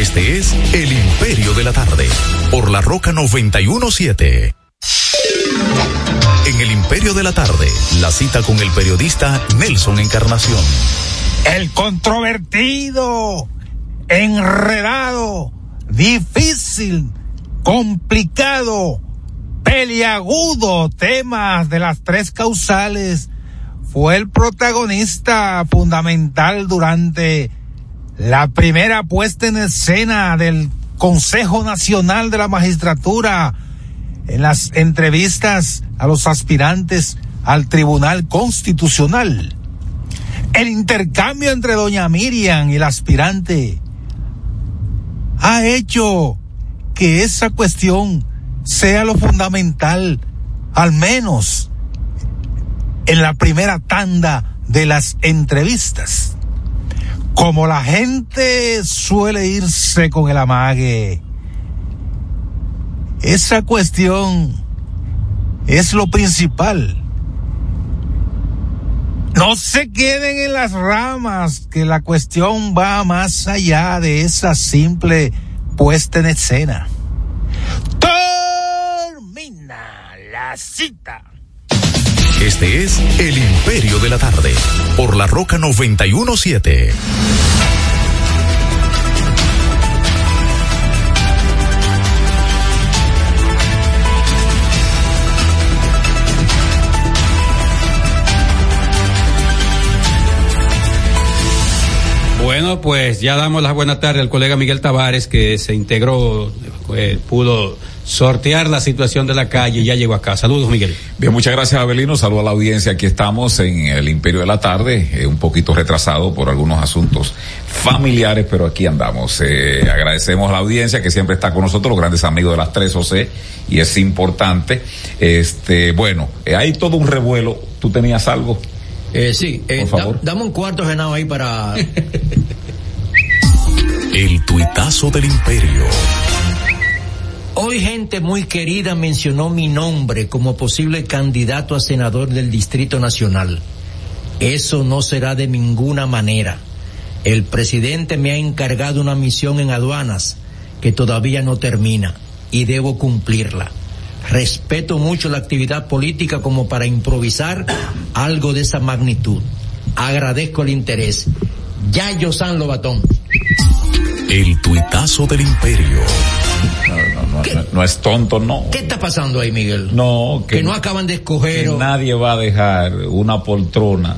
Este es El Imperio de la Tarde, por la Roca 917. En El Imperio de la Tarde, la cita con el periodista Nelson Encarnación. El controvertido, enredado, difícil, complicado, peliagudo tema de las tres causales fue el protagonista fundamental durante la primera puesta en escena del Consejo Nacional de la Magistratura en las entrevistas a los aspirantes al Tribunal Constitucional. El intercambio entre doña Miriam y el aspirante ha hecho que esa cuestión sea lo fundamental, al menos en la primera tanda de las entrevistas como la gente suele irse con el amague, esa cuestión es lo principal. No se queden en las ramas, que la cuestión va más allá de esa simple puesta en escena. Termina la cita. Este es El Imperio de la Tarde, por la Roca 917. Bueno, pues ya damos las buenas tardes al colega Miguel Tavares que se integró, eh, pudo sortear la situación de la calle y ya llegó acá. Saludos, Miguel. Bien, muchas gracias, Abelino. Saludos a la audiencia. Aquí estamos en el Imperio de la Tarde, eh, un poquito retrasado por algunos asuntos familiares, pero aquí andamos. Eh, agradecemos a la audiencia que siempre está con nosotros, los grandes amigos de las tres OC, y es importante. Este, bueno, eh, hay todo un revuelo. ¿Tú tenías algo? Eh, sí, eh, Por favor. da- dame un cuarto genado ahí para... El tuitazo del Imperio. Hoy gente muy querida mencionó mi nombre como posible candidato a senador del Distrito Nacional. Eso no será de ninguna manera. El presidente me ha encargado una misión en aduanas que todavía no termina y debo cumplirla. Respeto mucho la actividad política como para improvisar algo de esa magnitud. Agradezco el interés. Yayo San Lobatón. El tuitazo del imperio. No, no, no, no es tonto, no. ¿Qué está pasando ahí, Miguel? No, que, Que no acaban de escoger. que o- nadie va a dejar una poltrona.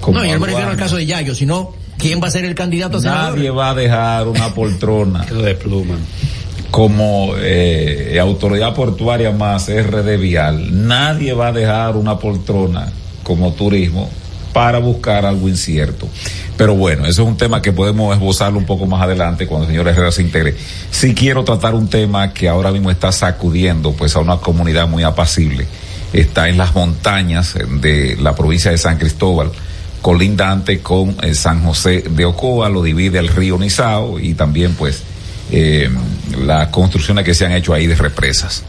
como No, yo no me refiero al caso de Yayo, sino quién va a ser el candidato a senador. Nadie va a dejar una poltrona. de pluma. Como eh, autoridad portuaria más RD Vial, nadie va a dejar una poltrona como turismo para buscar algo incierto. Pero bueno, eso es un tema que podemos esbozarlo un poco más adelante cuando el señor Herrera se integre. Sí quiero tratar un tema que ahora mismo está sacudiendo pues a una comunidad muy apacible. Está en las montañas de la provincia de San Cristóbal, colindante con eh, San José de Ocoa, lo divide el río Nizao y también pues eh, las construcciones que se han hecho ahí de represas.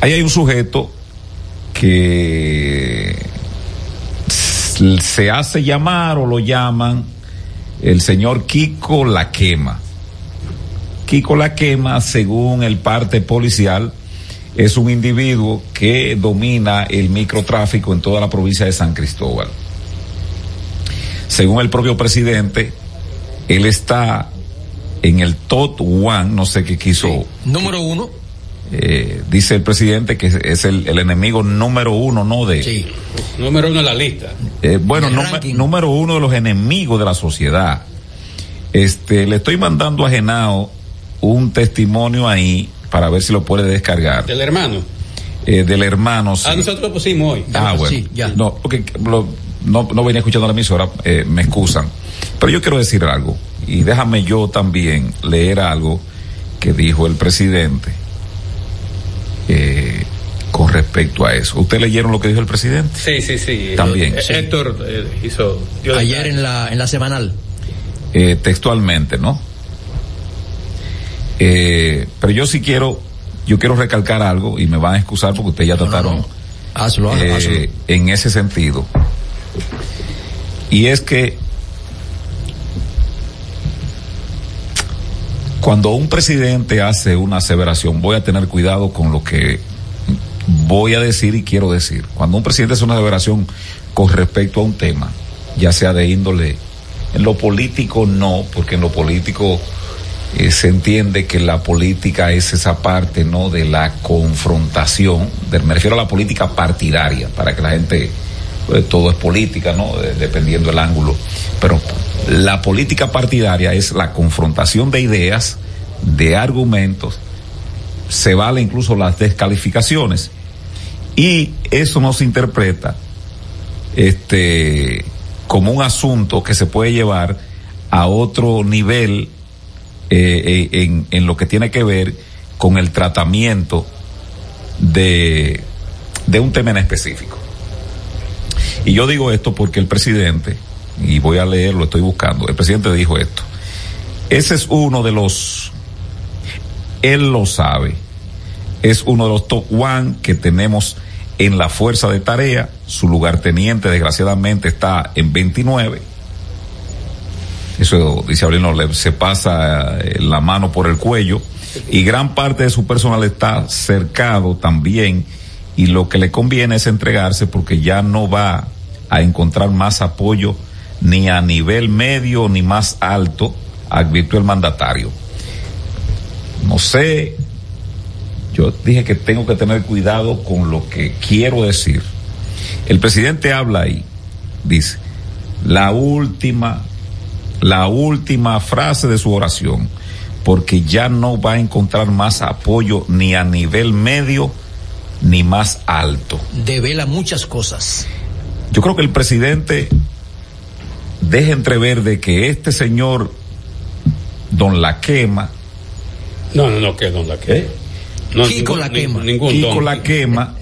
Ahí hay un sujeto que se hace llamar o lo llaman el señor Kiko La Quema. Kiko La Quema, según el parte policial, es un individuo que domina el microtráfico en toda la provincia de San Cristóbal. Según el propio presidente, él está en el top one, no sé qué quiso. Número uno. Eh, dice el presidente que es- el, el enemigo número uno, no de. Número uno en la lista. Eh, bueno, número uno de los enemigos de la sociedad. Este, le estoy mandando a Genao un testimonio ahí para ver si lo puede descargar. Del hermano. Eh, del hermano, sí. Ah, nosotros lo pusimos hoy. Ah, bueno. No, porque lo- no, no venía escuchando la emisora, eh, me excusan. Pero yo quiero decir algo, y déjame yo también leer algo que dijo el presidente eh, con respecto a eso. ¿Ustedes leyeron lo que dijo el presidente? Sí, sí, sí. También. Eh, Sí. Héctor eh, hizo. Ayer en la, en la semanal. eh, textualmente, ¿no? Eh, pero yo sí quiero, yo quiero recalcar algo y me van a excusar porque ustedes ya trataron Hazlo, hazlo, eh, hazlo. en ese sentido. Y es que cuando un presidente hace una aseveración, voy a tener cuidado con lo que voy a decir y quiero decir. Cuando un presidente hace una aseveración con respecto a un tema, ya sea de índole, en lo político no, porque en lo político eh, se entiende que la política es esa parte, ¿no? De la confrontación, me refiero a la política partidaria, para que la gente, todo es política, ¿no? De- dependiendo del ángulo. Pero la política partidaria es la confrontación de ideas, de argumentos, se vale incluso las descalificaciones. Y eso no se interpreta, este, como un asunto que se puede llevar a otro nivel eh, eh, en, lo que tiene que ver con el tratamiento de un tema en específico. Y yo digo esto porque el presidente, y voy a leerlo, estoy buscando, el presidente dijo esto. Ese es uno de los, él lo sabe, es uno de los top one que tenemos en la fuerza de tarea. Su lugarteniente, desgraciadamente, está en 29. Eso, dice Aurelio, le- se pasa eh, la mano por el cuello. Y gran parte de su personal está cercado también. Y lo que le conviene es entregarse porque ya no va a encontrar más apoyo ni a nivel medio ni más alto, advirtió el mandatario. No sé, yo dije que tengo que tener cuidado con lo que quiero decir. El presidente habla ahí, dice, la última, la última frase de su oración, porque ya no va a encontrar más apoyo ni a nivel medio ni más alto. Devela muchas cosas. Yo creo que el presidente deja entrever de que este señor, don La Quema, No, no, no, que don la que. No, Kiko ningún- La ni- Quema. Ningún Kiko don. La Quema,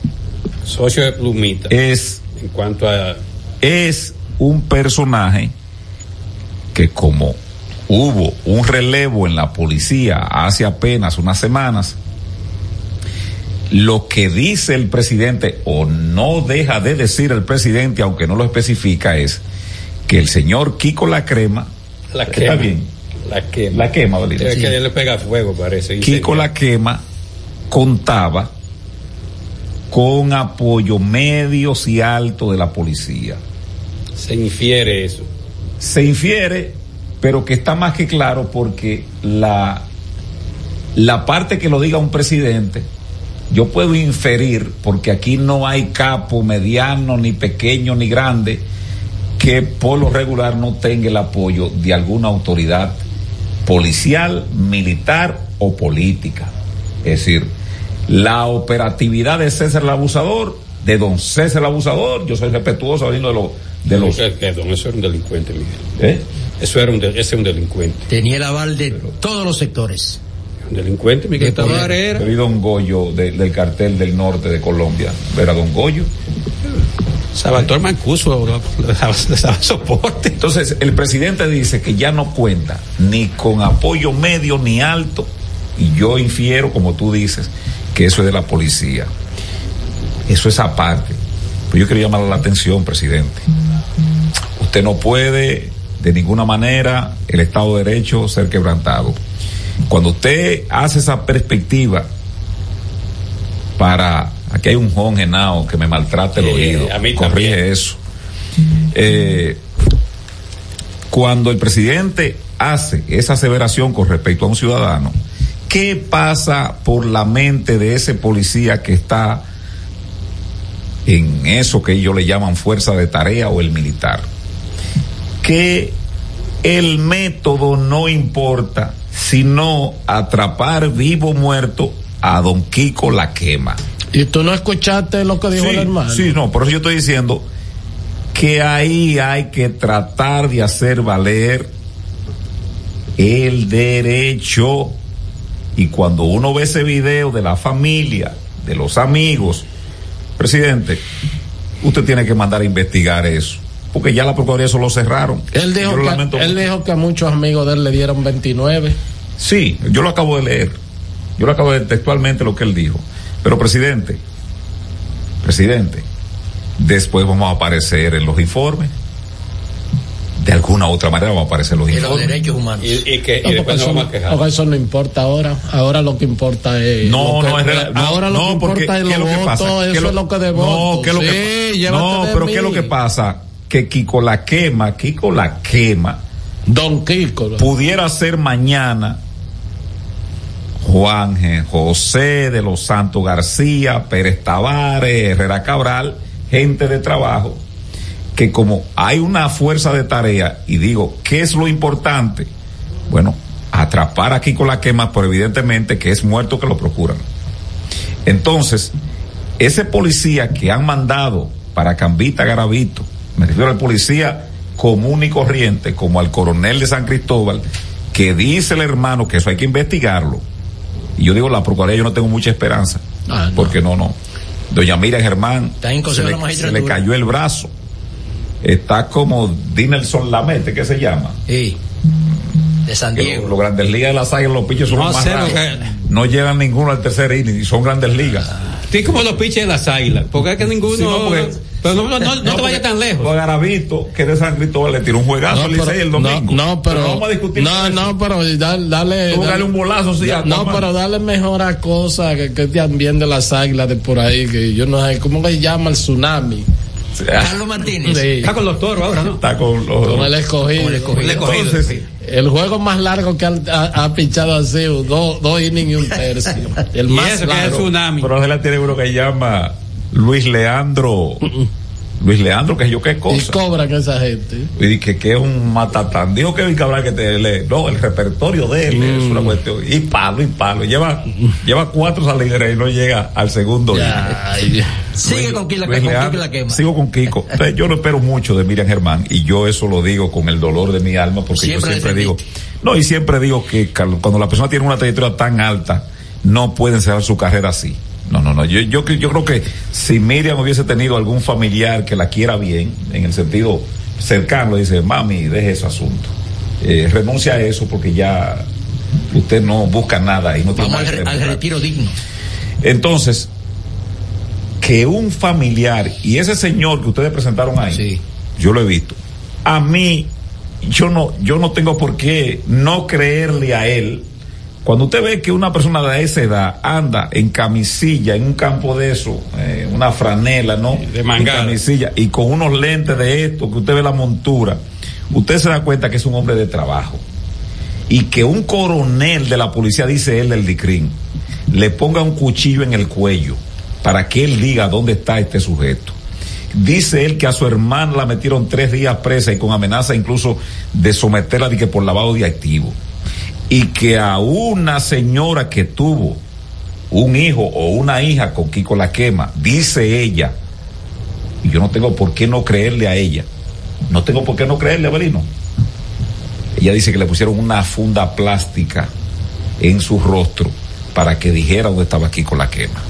Socio de Plumita. es En cuanto a. es un personaje que como hubo un relevo en la policía hace apenas unas semanas, lo que dice el presidente o no deja de decir el presidente, aunque no lo especifica, es que el señor Kiko La Crema, La está quema. bien, La quema. la quema, Valina. Es que le pega fuego, parece. Kiko La Quema contaba con apoyo medios y alto de la policía. Se infiere eso. Se infiere, pero que está más que claro porque la, la parte que lo diga un presidente, yo puedo inferir, porque aquí no hay capo mediano, ni pequeño, ni grande, que por lo regular no tenga el apoyo de alguna autoridad policial, militar o política. Es decir, la operatividad de César el Abusador, de don César el Abusador, yo soy respetuoso hablando de, lo, de los... Perdón, eso era un delincuente, Miguel. ¿Eh? Eso era un, de- ese es un delincuente. Tenía el aval de todos los sectores. Delincuente, Miguel. Tavares era. Soy don Goyo de- del cartel del norte de Colombia. Era don Goyo. Salvatore Mancuso le daba, soporte. Entonces, el presidente dice que ya no cuenta ni con apoyo medio ni alto, y yo infiero, como tú dices, que eso es de la policía. Eso es aparte. Pues yo quiero llamar la atención, presidente. Usted no puede, de ninguna manera, el Estado de Derecho ser quebrantado. Cuando usted hace esa perspectiva para, aquí hay un jongenao que me maltrata el Eh, oído, a mí corrige también. eso. Eh, cuando el presidente hace esa aseveración con respecto a un ciudadano, ¿qué pasa por la mente de ese policía que está en eso que ellos le llaman fuerza de tarea o el militar? Que el método no importa, sino atrapar vivo o muerto a don Kiko la quema. Y tú no escuchaste lo que dijo Sí, el hermano. Sí, no, por eso yo estoy diciendo que ahí hay que tratar de hacer valer el derecho. Y cuando uno ve ese video de la familia, de los amigos, presidente, usted tiene que mandar a investigar eso. Porque ya la Procuraduría eso lo cerraron. Él dijo, lo que, lamento él dijo que a muchos amigos de él le dieron 29. Sí, yo lo acabo de leer. Yo lo acabo de leer textualmente lo que él dijo. Pero presidente, presidente, después vamos a aparecer en los informes. De alguna u otra manera vamos a aparecer en los los informes. derechos humanos. Y, y que, No, y después eso, vamos a no, quejar. porque eso no importa ahora. Ahora lo que importa es. No, lo que- no es real- no, Ahora lo no, que porque importa es ¿qué es los lo que pasa? votos. ¿Qué Eso lo- es lo que de No, votos. ¿qué es lo que no, pero ¿qué es lo que pasa? Que Kiko la quema, Kiko la quema, Don Kiko. pudiera ser mañana Juan. José de los Santos García, Pérez Tavares, Herrera Cabral, gente de trabajo, que como hay una fuerza de tarea, y digo, ¿qué es lo importante? Bueno, atrapar aquí con la quema, pero evidentemente que es muerto que lo procuran. Entonces, ese policía que han mandado para Cambita Garavito, me refiero al policía común y corriente, como al coronel de San Cristóbal, que dice el hermano que eso hay que investigarlo. Y yo digo, la Procuraduría yo no tengo mucha esperanza. Ah. Porque no, no. Doña Miriam Germán se le, se cayó el brazo. Está como Dinelson Lamete, ¿qué se llama? Sí. De San Que Diego. los, los grandes ligas de las águilas, los piches son No los más raros. que- No llegan ninguno al tercer inning y son grandes ligas. Sí, como los piches de las águilas. Porque es que ninguno. Sí, no, porque- pero no, no, no, no te vayas tan lejos. Garavito, que de San Cristóbal le tiró un juegazo al Licey el domingo. No, no, pero. no vamos a discutir no, no, pero da- dale. Dale- dale un bolazo, sí, No, pero dale mejor a cosas que, que te bien de las águilas de por ahí, que yo no sé, ¿cómo se llama el tsunami? Carlos Martínez. Sí. Está con los toros ahora, ¿no? Está con los. Con el escogido. Con el escogido. El escogido, Entonces, sí. El juego más largo que ha, ha- ha pichado ha sido dos, dos innings y un tercio. El Y más eso que es largo. tsunami. Pero él tiene uno que se llama Luis Leandro. Luis Leandro, que yo qué Y cosa. cobran esa gente. Y que, que es un matatán. Dijo Kevin Cabral que te lee. No, el repertorio de él es una cuestión. Y palo, y palo. Lleva, lleva cuatro salidas y no llega al segundo. Ya, ay, Sigue con Kiko la, Luis con Kiko Leandro, la quema. Sigo con Kiko. Entonces, yo no espero mucho de Miriam Germán y yo eso lo digo con el dolor de mi alma porque Siempre yo siempre digo, no, y siempre digo que cuando la persona tiene una trayectoria tan alta, no pueden cerrar su carrera así. No, no, no. Yo, yo, yo creo que si Miriam hubiese tenido algún familiar que la quiera bien, en el sentido cercano, dice, mami, deje ese asunto. eh, renuncie a eso porque ya usted no busca nada y no tiene Vamos al, al retiro digno. Entonces, que un familiar y ese señor que ustedes presentaron ahí, yo lo he visto. A mí, yo no, yo no tengo por qué no creerle a él. Cuando usted ve que una persona de esa edad anda en camisilla, en un campo de eso, eh, una franela, ¿no? De mangada. camisilla y con unos lentes de esto, que usted ve la montura, usted se da cuenta que es un hombre de trabajo. Y que un coronel de la policía, dice él del DICRIN, le ponga un cuchillo en el cuello para que él diga dónde está este sujeto. Dice él que a su hermana la metieron tres días presa y con amenaza incluso de someterla de que por lavado de activo. Y que a una señora que tuvo un hijo o una hija con Kiko la quema, dice ella, y yo no tengo por qué no creerle a ella, no tengo por qué no creerle a Belino. Ella dice que le pusieron una funda plástica en su rostro para que dijera dónde estaba Kiko la quema.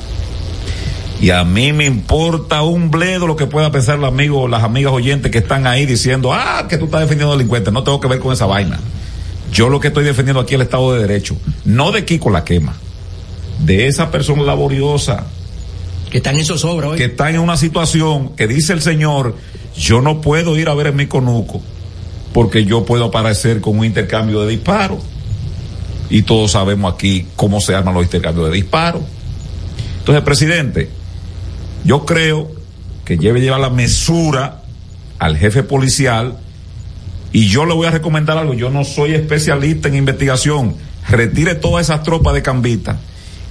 Y a mí me importa un bledo lo que pueda pensar los amigos, las amigas oyentes que están ahí diciendo, ah, que tú estás defendiendo delincuentes. No tengo que ver con esa vaina. Yo lo que estoy defendiendo aquí es el Estado de Derecho. No de Kiko la quema. De esa persona laboriosa. Que están en zozobra hoy. Que están en una situación que dice el Señor, yo no puedo ir a ver en mi conuco porque yo puedo aparecer con un intercambio de disparos. Y todos sabemos aquí cómo se arman los intercambios de disparos. Entonces, presidente, yo creo que debe llevar la mesura al jefe policial y yo le voy a recomendar algo. Yo no soy especialista en investigación. Retire todas esas tropas de Cambita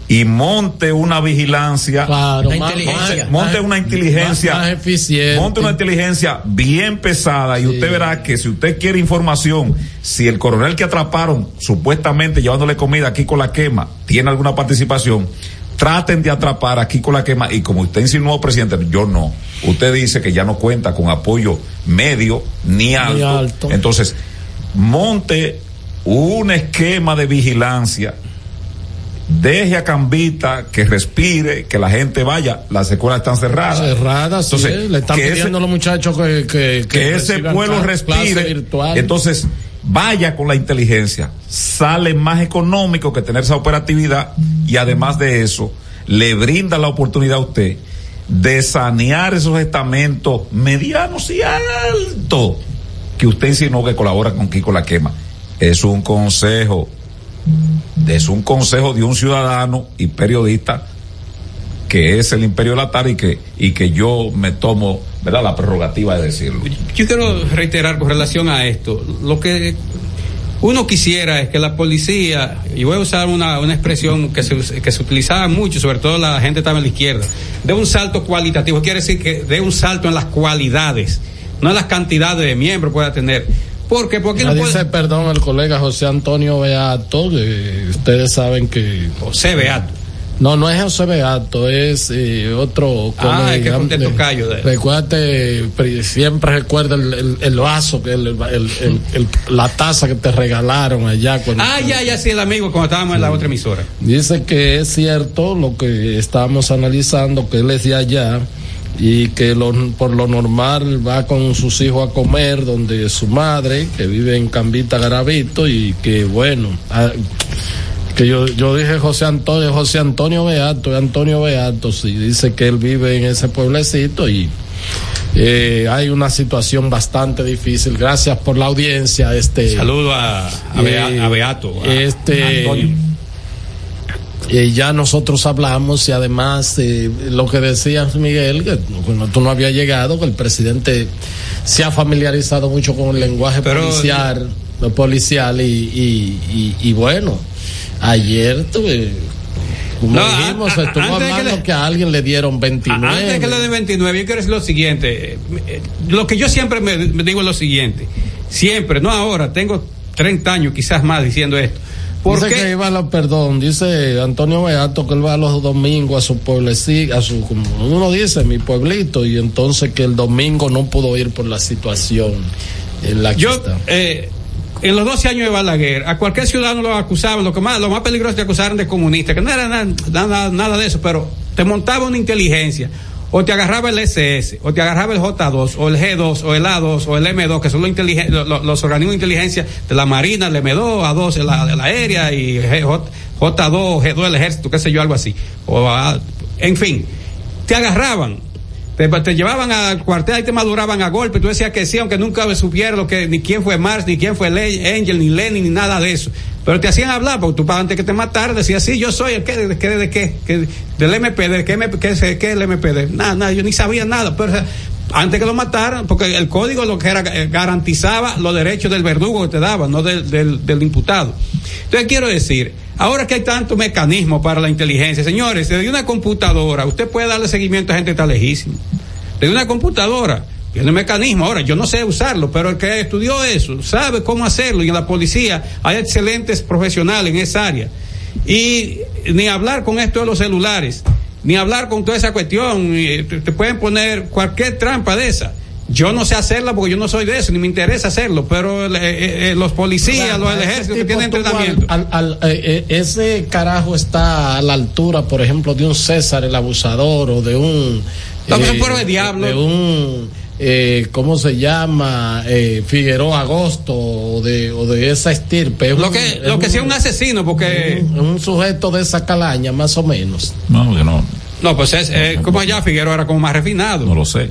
y monte una vigilancia. Claro, monte, más- monte- más- monte más- una inteligencia. más- más eficiente. Monte una inteligencia bien pesada y usted verá que si usted quiere información, si el coronel que atraparon supuestamente llevándole comida aquí con la quema tiene alguna participación, traten de atrapar aquí con la quema y como usted insinuó, presidente, yo no. Usted dice que ya no cuenta con apoyo medio ni alto. alto. Entonces, monte un esquema de vigilancia. Deje a Cambita que respire, que la gente vaya. Las escuelas están cerradas. Cerradas, sí, Entonces, le están que ese- pidiendo a los muchachos que, que, que ese reciban pueblo respire. Entonces, vaya con la inteligencia. Sale más económico que tener esa operatividad y además de eso, le brinda la oportunidad a usted de sanear esos estamentos medianos y altos que usted insinuó que colabora con Kiko la quema. Es un consejo, es un consejo de un ciudadano y periodista que es el imperio de la tarde y que, y que yo me tomo, ¿verdad? La prerrogativa de decirlo. Yo quiero reiterar con relación a esto, lo que uno quisiera es que la policía, y voy a usar una, una expresión que se, que se utilizaba mucho, sobre todo la gente estaba en la izquierda, de un salto cualitativo, quiere decir que de un salto en las cualidades, no en las cantidades de miembros que pueda tener. Porque, porque Ya no dice, puede... perdón, el colega José Antonio Beato, que ustedes saben que... José Beato. No, no es José Beato, es eh, otro Ah, es que colega. fue un tocayo de él. Recuérdate, siempre recuerda el, el- el vaso, que el, el- el- el- la taza que te regalaron allá. Cuando, Ah, ya, ya, sí, el amigo, cuando estábamos en la otra emisora. Dice que es cierto lo que estábamos analizando, que él es de allá y que lo- por lo normal va con sus hijos a comer donde su madre, que vive en Cambita Garavito, y que bueno, ah, que yo, yo dije José Antonio, José Antonio Beato, Antonio Beato, sí, dice que él vive en ese pueblecito y eh, hay una situación bastante difícil. Gracias por la audiencia. Este, Saludo a, a, Bea- eh, a Beato. a- este, eh, ya nosotros hablamos y además eh, lo que decías Miguel, que cuando tú no habías llegado, que el presidente se ha familiarizado mucho con el lenguaje Pero- policial, policial y, y, y, y bueno, ayer tuve, como No, a- dijimos, a- estuvo de que hablando le- que, a alguien le dieron 29. Antes de que lo de 29, yo quiero decir lo siguiente. eh, eh, Lo que yo siempre me, me digo es lo siguiente. Siempre, no ahora, tengo 30 años quizás más diciendo esto. ¿Por dice que iba a los, perdón, dice Antonio Beato que él va los domingos a su pueblecito, a su, como uno dice, mi pueblito, y entonces que el domingo no pudo ir por la situación en la que Yo, está. eh, en los 12 años de Balaguer, a cualquier ciudadano lo acusaban, lo que más, lo más peligroso te acusaron de comunista, que no era nada, nada, nada de eso, pero te montaba una inteligencia. o te agarraba el SS, o te agarraba el J2, o el G2, o el A2, o el M2, que son los, inteligen- lo- lo- los organismos de inteligencia de la Marina, el M2, A2, la, la aérea, y J- J2, G2, el ejército, qué sé yo, algo así. O a- en fin, te agarraban. Te, llevaban al cuartel y te maduraban a golpe. Tú decías que sí, aunque nunca supiera lo que, ni quién fue Mars, ni quién fue Angel, ni Lenny, ni nada de eso. Pero te hacían hablar, porque tú antes que te mataran decías, sí, yo soy el que, de, qué, de qué, del MP, de qué, qué, qué el MPD. Nada, nada, yo ni sabía nada. Pero antes que lo mataran, porque el código lo que era eh, garantizaba los derechos del verdugo que te daba, no del, del, del imputado. Entonces quiero decir, ahora que hay tanto mecanismo para la inteligencia, señores, desde una computadora, usted puede darle seguimiento a gente que está lejísima. Desde una computadora, tiene mecanismo. Ahora, yo no sé usarlo, pero el que estudió eso sabe cómo hacerlo. Y en la policía hay excelentes profesionales en esa área. Y ni hablar con esto de los celulares, ni hablar con toda esa cuestión. Te, te pueden poner cualquier trampa de esa. Yo no sé hacerla porque yo no soy de eso, ni me interesa hacerlo, pero eh, eh, eh, los policías, los del Ese ejército que tienen entrenamiento. al- al- al- eh, ese carajo está a la altura, por ejemplo, de un César el abusador o de un. No, pero de diablo. De un. Eh, ¿Cómo se llama? Eh, Figueroa Agosto o de, o de esa estirpe. Es Lo un- que, es lo que un- sea un asesino, porque. un, un sujeto de esa calaña, más o menos. No, que no. No, pues es, eh, como allá Figueroa era como más refinado. No lo sé.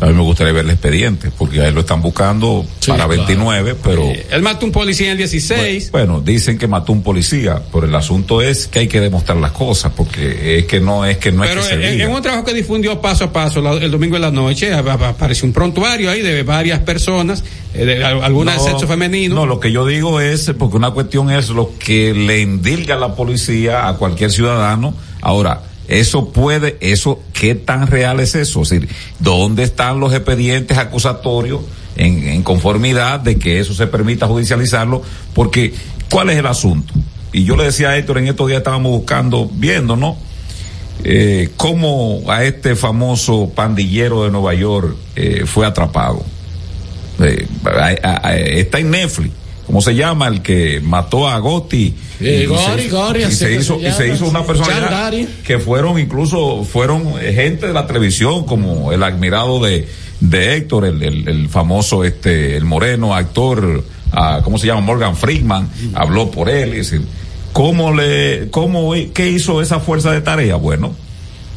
A mí me gustaría ver el expediente, porque a él lo están buscando para claro. 29, pero Él mató un policía en el 16. bueno, dicen que mató un policía, pero el asunto es que hay que demostrar las cosas, porque es que no es que no Pero es que en, un trabajo que difundió paso a paso la- el domingo en la noche, ap- ap- apareció un prontuario ahí de varias personas, eh, de al- algunas de No, sexo femenino. No, lo que yo digo es, porque una cuestión es lo que le indilga la policía a cualquier ciudadano. Ahora, eso puede, eso, ¿qué tan real es eso? Es decir, ¿dónde están los expedientes acusatorios en, en conformidad de que eso se permita judicializarlo? Porque, ¿cuál es el asunto? Y yo le decía a Héctor, en estos días estábamos buscando, viendo, ¿no? Eh, cómo a este famoso pandillero de Nueva York eh, fue atrapado. Eh, está en Netflix. ¿Cómo se llama? El que mató a Gotti. Eh, Y Gori, se- Gori, y así se que hizo, se y se hizo una personalidad que fueron incluso, fueron eh, gente de la televisión, como el admirado de, de Héctor, el, el, el famoso, este, el moreno actor, ah, ¿cómo se llama? Morgan Freeman, habló por él, es decir, ¿cómo le, cómo, qué hizo esa fuerza de tarea? Bueno,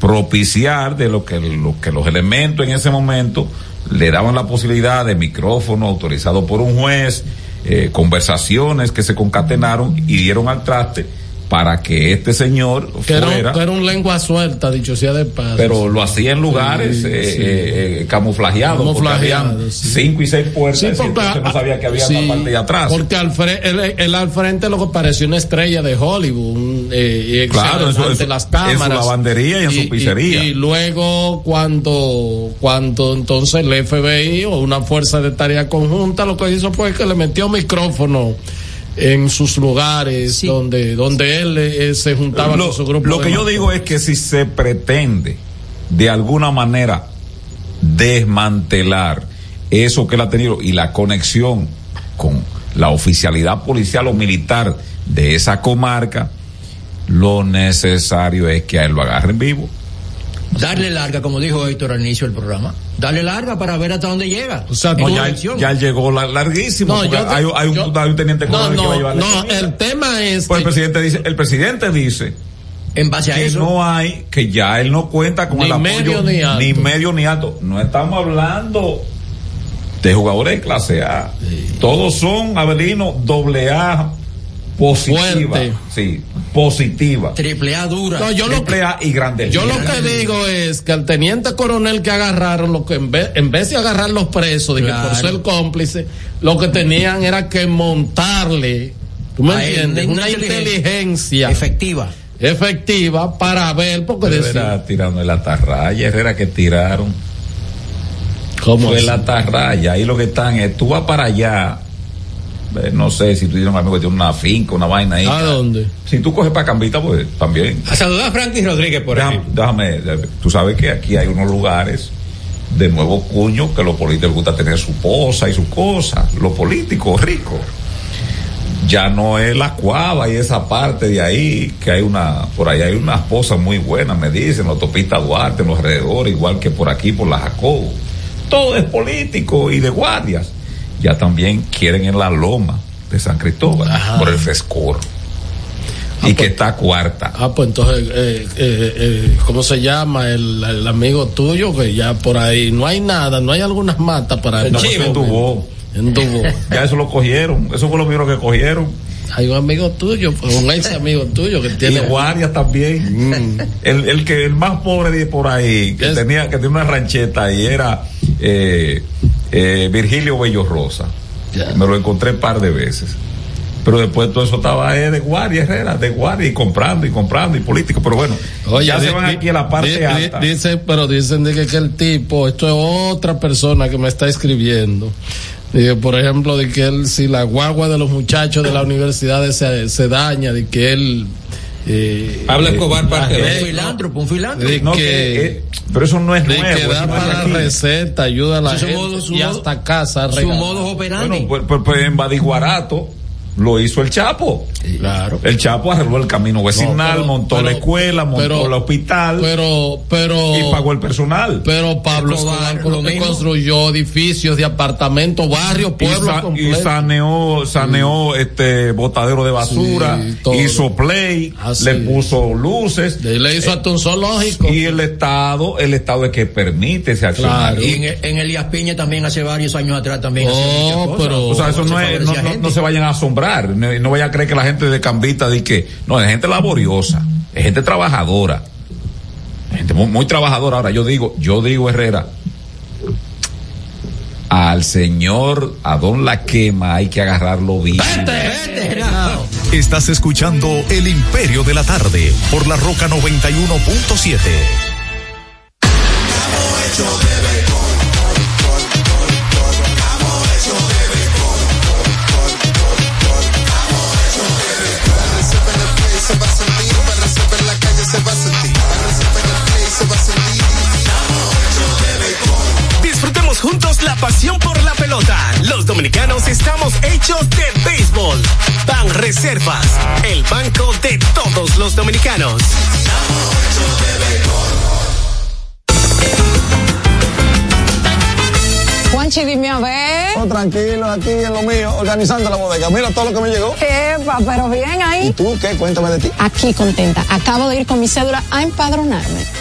propiciar de lo que, lo que los elementos en ese momento le daban la posibilidad de micrófono autorizado por un juez, eh, conversaciones que se concatenaron y dieron al traste para que este señor Que era, fuera, que era un lengua suelta, dicho sea de paso. pero lo hacía en lugares Sí, eh, sí. eh, eh, camuflajeados, sí. cinco y seis puertas, Sí, y porque, entonces no sabía que había una parte de atrás. Porque al fre- él, él al frente lo que parecía una estrella de Hollywood. un, eh, y Claro, en ante su- las en su cámaras. lavandería y en su pizzería. Y, y luego cuando, cuando entonces el FBI o una fuerza de tarea conjunta lo que hizo fue que le metió micrófono en sus lugares donde donde él eh, se juntaba lo, con su grupo lo que yo digo es que si se pretende de alguna manera desmantelar eso que él ha tenido y la conexión con la oficialidad policial o militar de esa comarca, lo necesario es que a él lo agarren vivo. Darle larga, como dijo Héctor al inicio del programa. Darle larga para ver hasta dónde llega. O sea, No, ya, ya llegó la- larguísimo. No, te- hay, hay un, hay un teniente No, coronel que va a llevar la no, comida. el tema es Pues el presidente dice, el presidente dice en base a que eso. no hay, que ya él no cuenta con Ni el apoyo medio ni alto. ni medio ni alto. No estamos hablando de jugadores de clase A. Todos son Abelino doble A positiva. Fuerte. Sí, positiva. Triple A dura. No, yo lo Triple A y grande. Yo lo que digo es que al teniente coronel que agarraron, lo que en vez, en vez de agarrar los presos, de que por ser cómplice, lo que tenían era que montarle, ¿tú me A él, entiendes? una Una inteligencia inteligencia efectiva. efectiva para ver, porque Herrera tirando el atarraya, Herrera que tiraron. ¿Cómo Fue así? el atarraya. Ahí lo que están es, tú vas para allá. Eh, No sé si tú tienes un amigo que tiene una finca, una vaina ahí. ¿A dónde? Si tú coges para Cambita, pues también. A saludar a Franklin Rodríguez, por Déjame, ejemplo. déjame, eh, tú sabes que aquí hay unos lugares de nuevo cuño que los políticos les gusta tener su posa y su cosa, los políticos ricos. ya no es la cuava y esa parte de ahí, que hay una, por ahí hay unas pozas muy buenas, me dicen, la autopista Duarte, en los alrededores, igual que por aquí, por la Jacobo. Todo es político y de guardias. Ya también quieren en la loma de San Cristóbal, por el frescor. y que está cuarta. Ah, pues entonces, eh, eh, eh, ¿cómo se llama el, el amigo tuyo? Que ya por ahí no hay nada, no hay algunas matas para El chivo. En Dubó. En Dubó. Ya eso lo cogieron, eso fue lo primero que cogieron. Hay un amigo tuyo, pues, un ex amigo tuyo que tiene. Y guardias también. El, el que el más pobre de por ahí, que tenía, que tenía una rancheta y era eh, eh, Virgilio Bello Rosa. Me lo encontré un par de veces. Pero después todo eso estaba eh, de guardia, Herrera, de guardia y comprando y comprando y político. Pero bueno, ya di- se van aquí a la parte alta. pero dicen de que, que el tipo, esto es otra persona que me está escribiendo. Por ejemplo, de que él, si la guagua de los muchachos de la universidad se, se daña, de que él. Eh, Pablo eh, Escobar Barceló. eh, Un filántropo, un filántropo. de No, que, que, eh, pero eso no es de nuevo, que da no para aquí. receta, ayuda a la Su gente modo- su y modo- hasta casa. su regala. modus operandi. Bueno, pues, pues, pues en Badiguarato lo hizo el Chapo. Claro. El Chapo arregló el camino vecinal, No, pero- montó la escuela, montó pero- el hospital Pero, pero. y pagó el personal. Pero Pablo Escobar, construyó edificios de apartamentos, barrios, y, pueblos sa- y completos. saneó, saneó este botadero de basura, Sí, hizo play, le puso luces. Y le hizo hasta un zoológico. Y el Estado, el Estado es que permite ese accionar. Claro. Y en, en Elías Piña también hace varios años atrás también hacía Oh, muchas cosas. pero- O sea, eso no, Se es, no se vayan a asombrar, no, no vayan a creer que la gente de Cambita di que, no, es gente laboriosa, es gente trabajadora, es gente muy, muy trabajadora. Ahora yo digo, yo digo Herrera, al señor, a don la quema hay que agarrarlo bien. Estás escuchando El Imperio de la Tarde por la Roca 91.7. pasión por la pelota. Los dominicanos estamos hechos de béisbol. Ban Reservas, el banco de todos los dominicanos. Juanchi, dime a ver. Oh, tranquilo, aquí en lo mío, organizando la bodega. Mira todo lo que me llegó. Epa, pero bien ahí. ¿Y tú qué? Cuéntame de ti. Aquí contenta. Acabo de ir con mi cédula a empadronarme.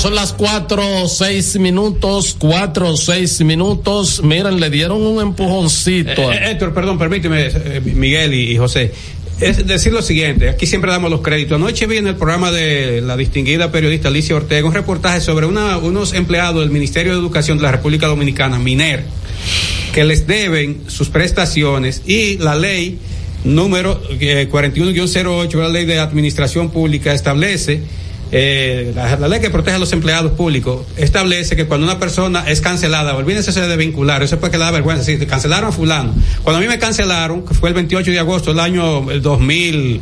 Son las cuatro, seis minutos, cuatro, seis minutos. Miren, le dieron un empujoncito. Eh, eh, Héctor, perdón, permíteme, eh, Miguel y, José. Es decir lo siguiente, aquí siempre damos los créditos. Anoche vi en el programa de la distinguida periodista Alicia Ortega un reportaje sobre una, unos empleados del Ministerio de Educación de la República Dominicana, MINER, que les deben sus prestaciones y la ley número eh, 41-08, la ley de administración pública, establece eh, la, ley que protege a los empleados públicos establece que cuando una persona es cancelada, olvídense de vincular, eso es porque da vergüenza, si cancelaron a fulano. Cuando a mí me cancelaron, que fue el 28 de agosto del año el 2020,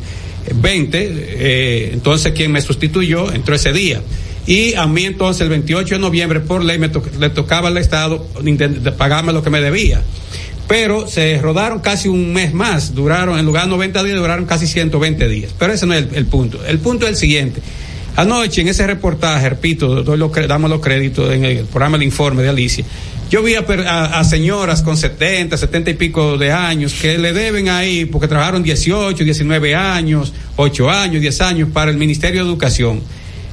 eh, entonces quien me sustituyó entró ese día. Y a mí entonces el 28 de noviembre por ley me to le tocaba al Estado pagarme lo que me debía pero se rodaron casi un mes más, duraron, en lugar de 90 días, duraron casi 120 días. Pero ese no es el punto. El punto es el siguiente. Anoche en ese reportaje, repito, doy damos los créditos en el programa El Informe de Alicia, yo vi a, a, a, señoras con 70, 70 y pico de años que le deben ahí, porque trabajaron 18, 19 años, 8 años, 10 años para el Ministerio de Educación.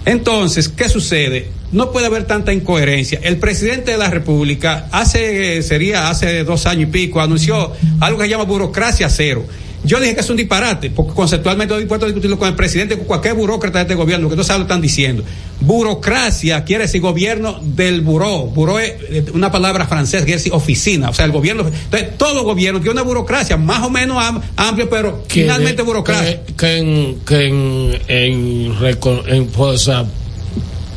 Entonces, ¿qué sucede? No puede haber tanta incoherencia. El presidente de la República hace, sería hace dos años y pico, anunció algo que se llama burocracia cero. Yo dije que es un disparate, porque conceptualmente estoy dispuesto a discutirlo con el presidente, con cualquier burócrata de este gobierno, que no sabe lo que están diciendo. Burocracia quiere decir gobierno del buró. Buró es una palabra francesa, quiere decir oficina. O sea, el gobierno. Entonces, todo gobierno tiene una burocracia más o menos am, amplia, pero que finalmente de, burocracia. Que, que, en, que en, en, en pues, o sea,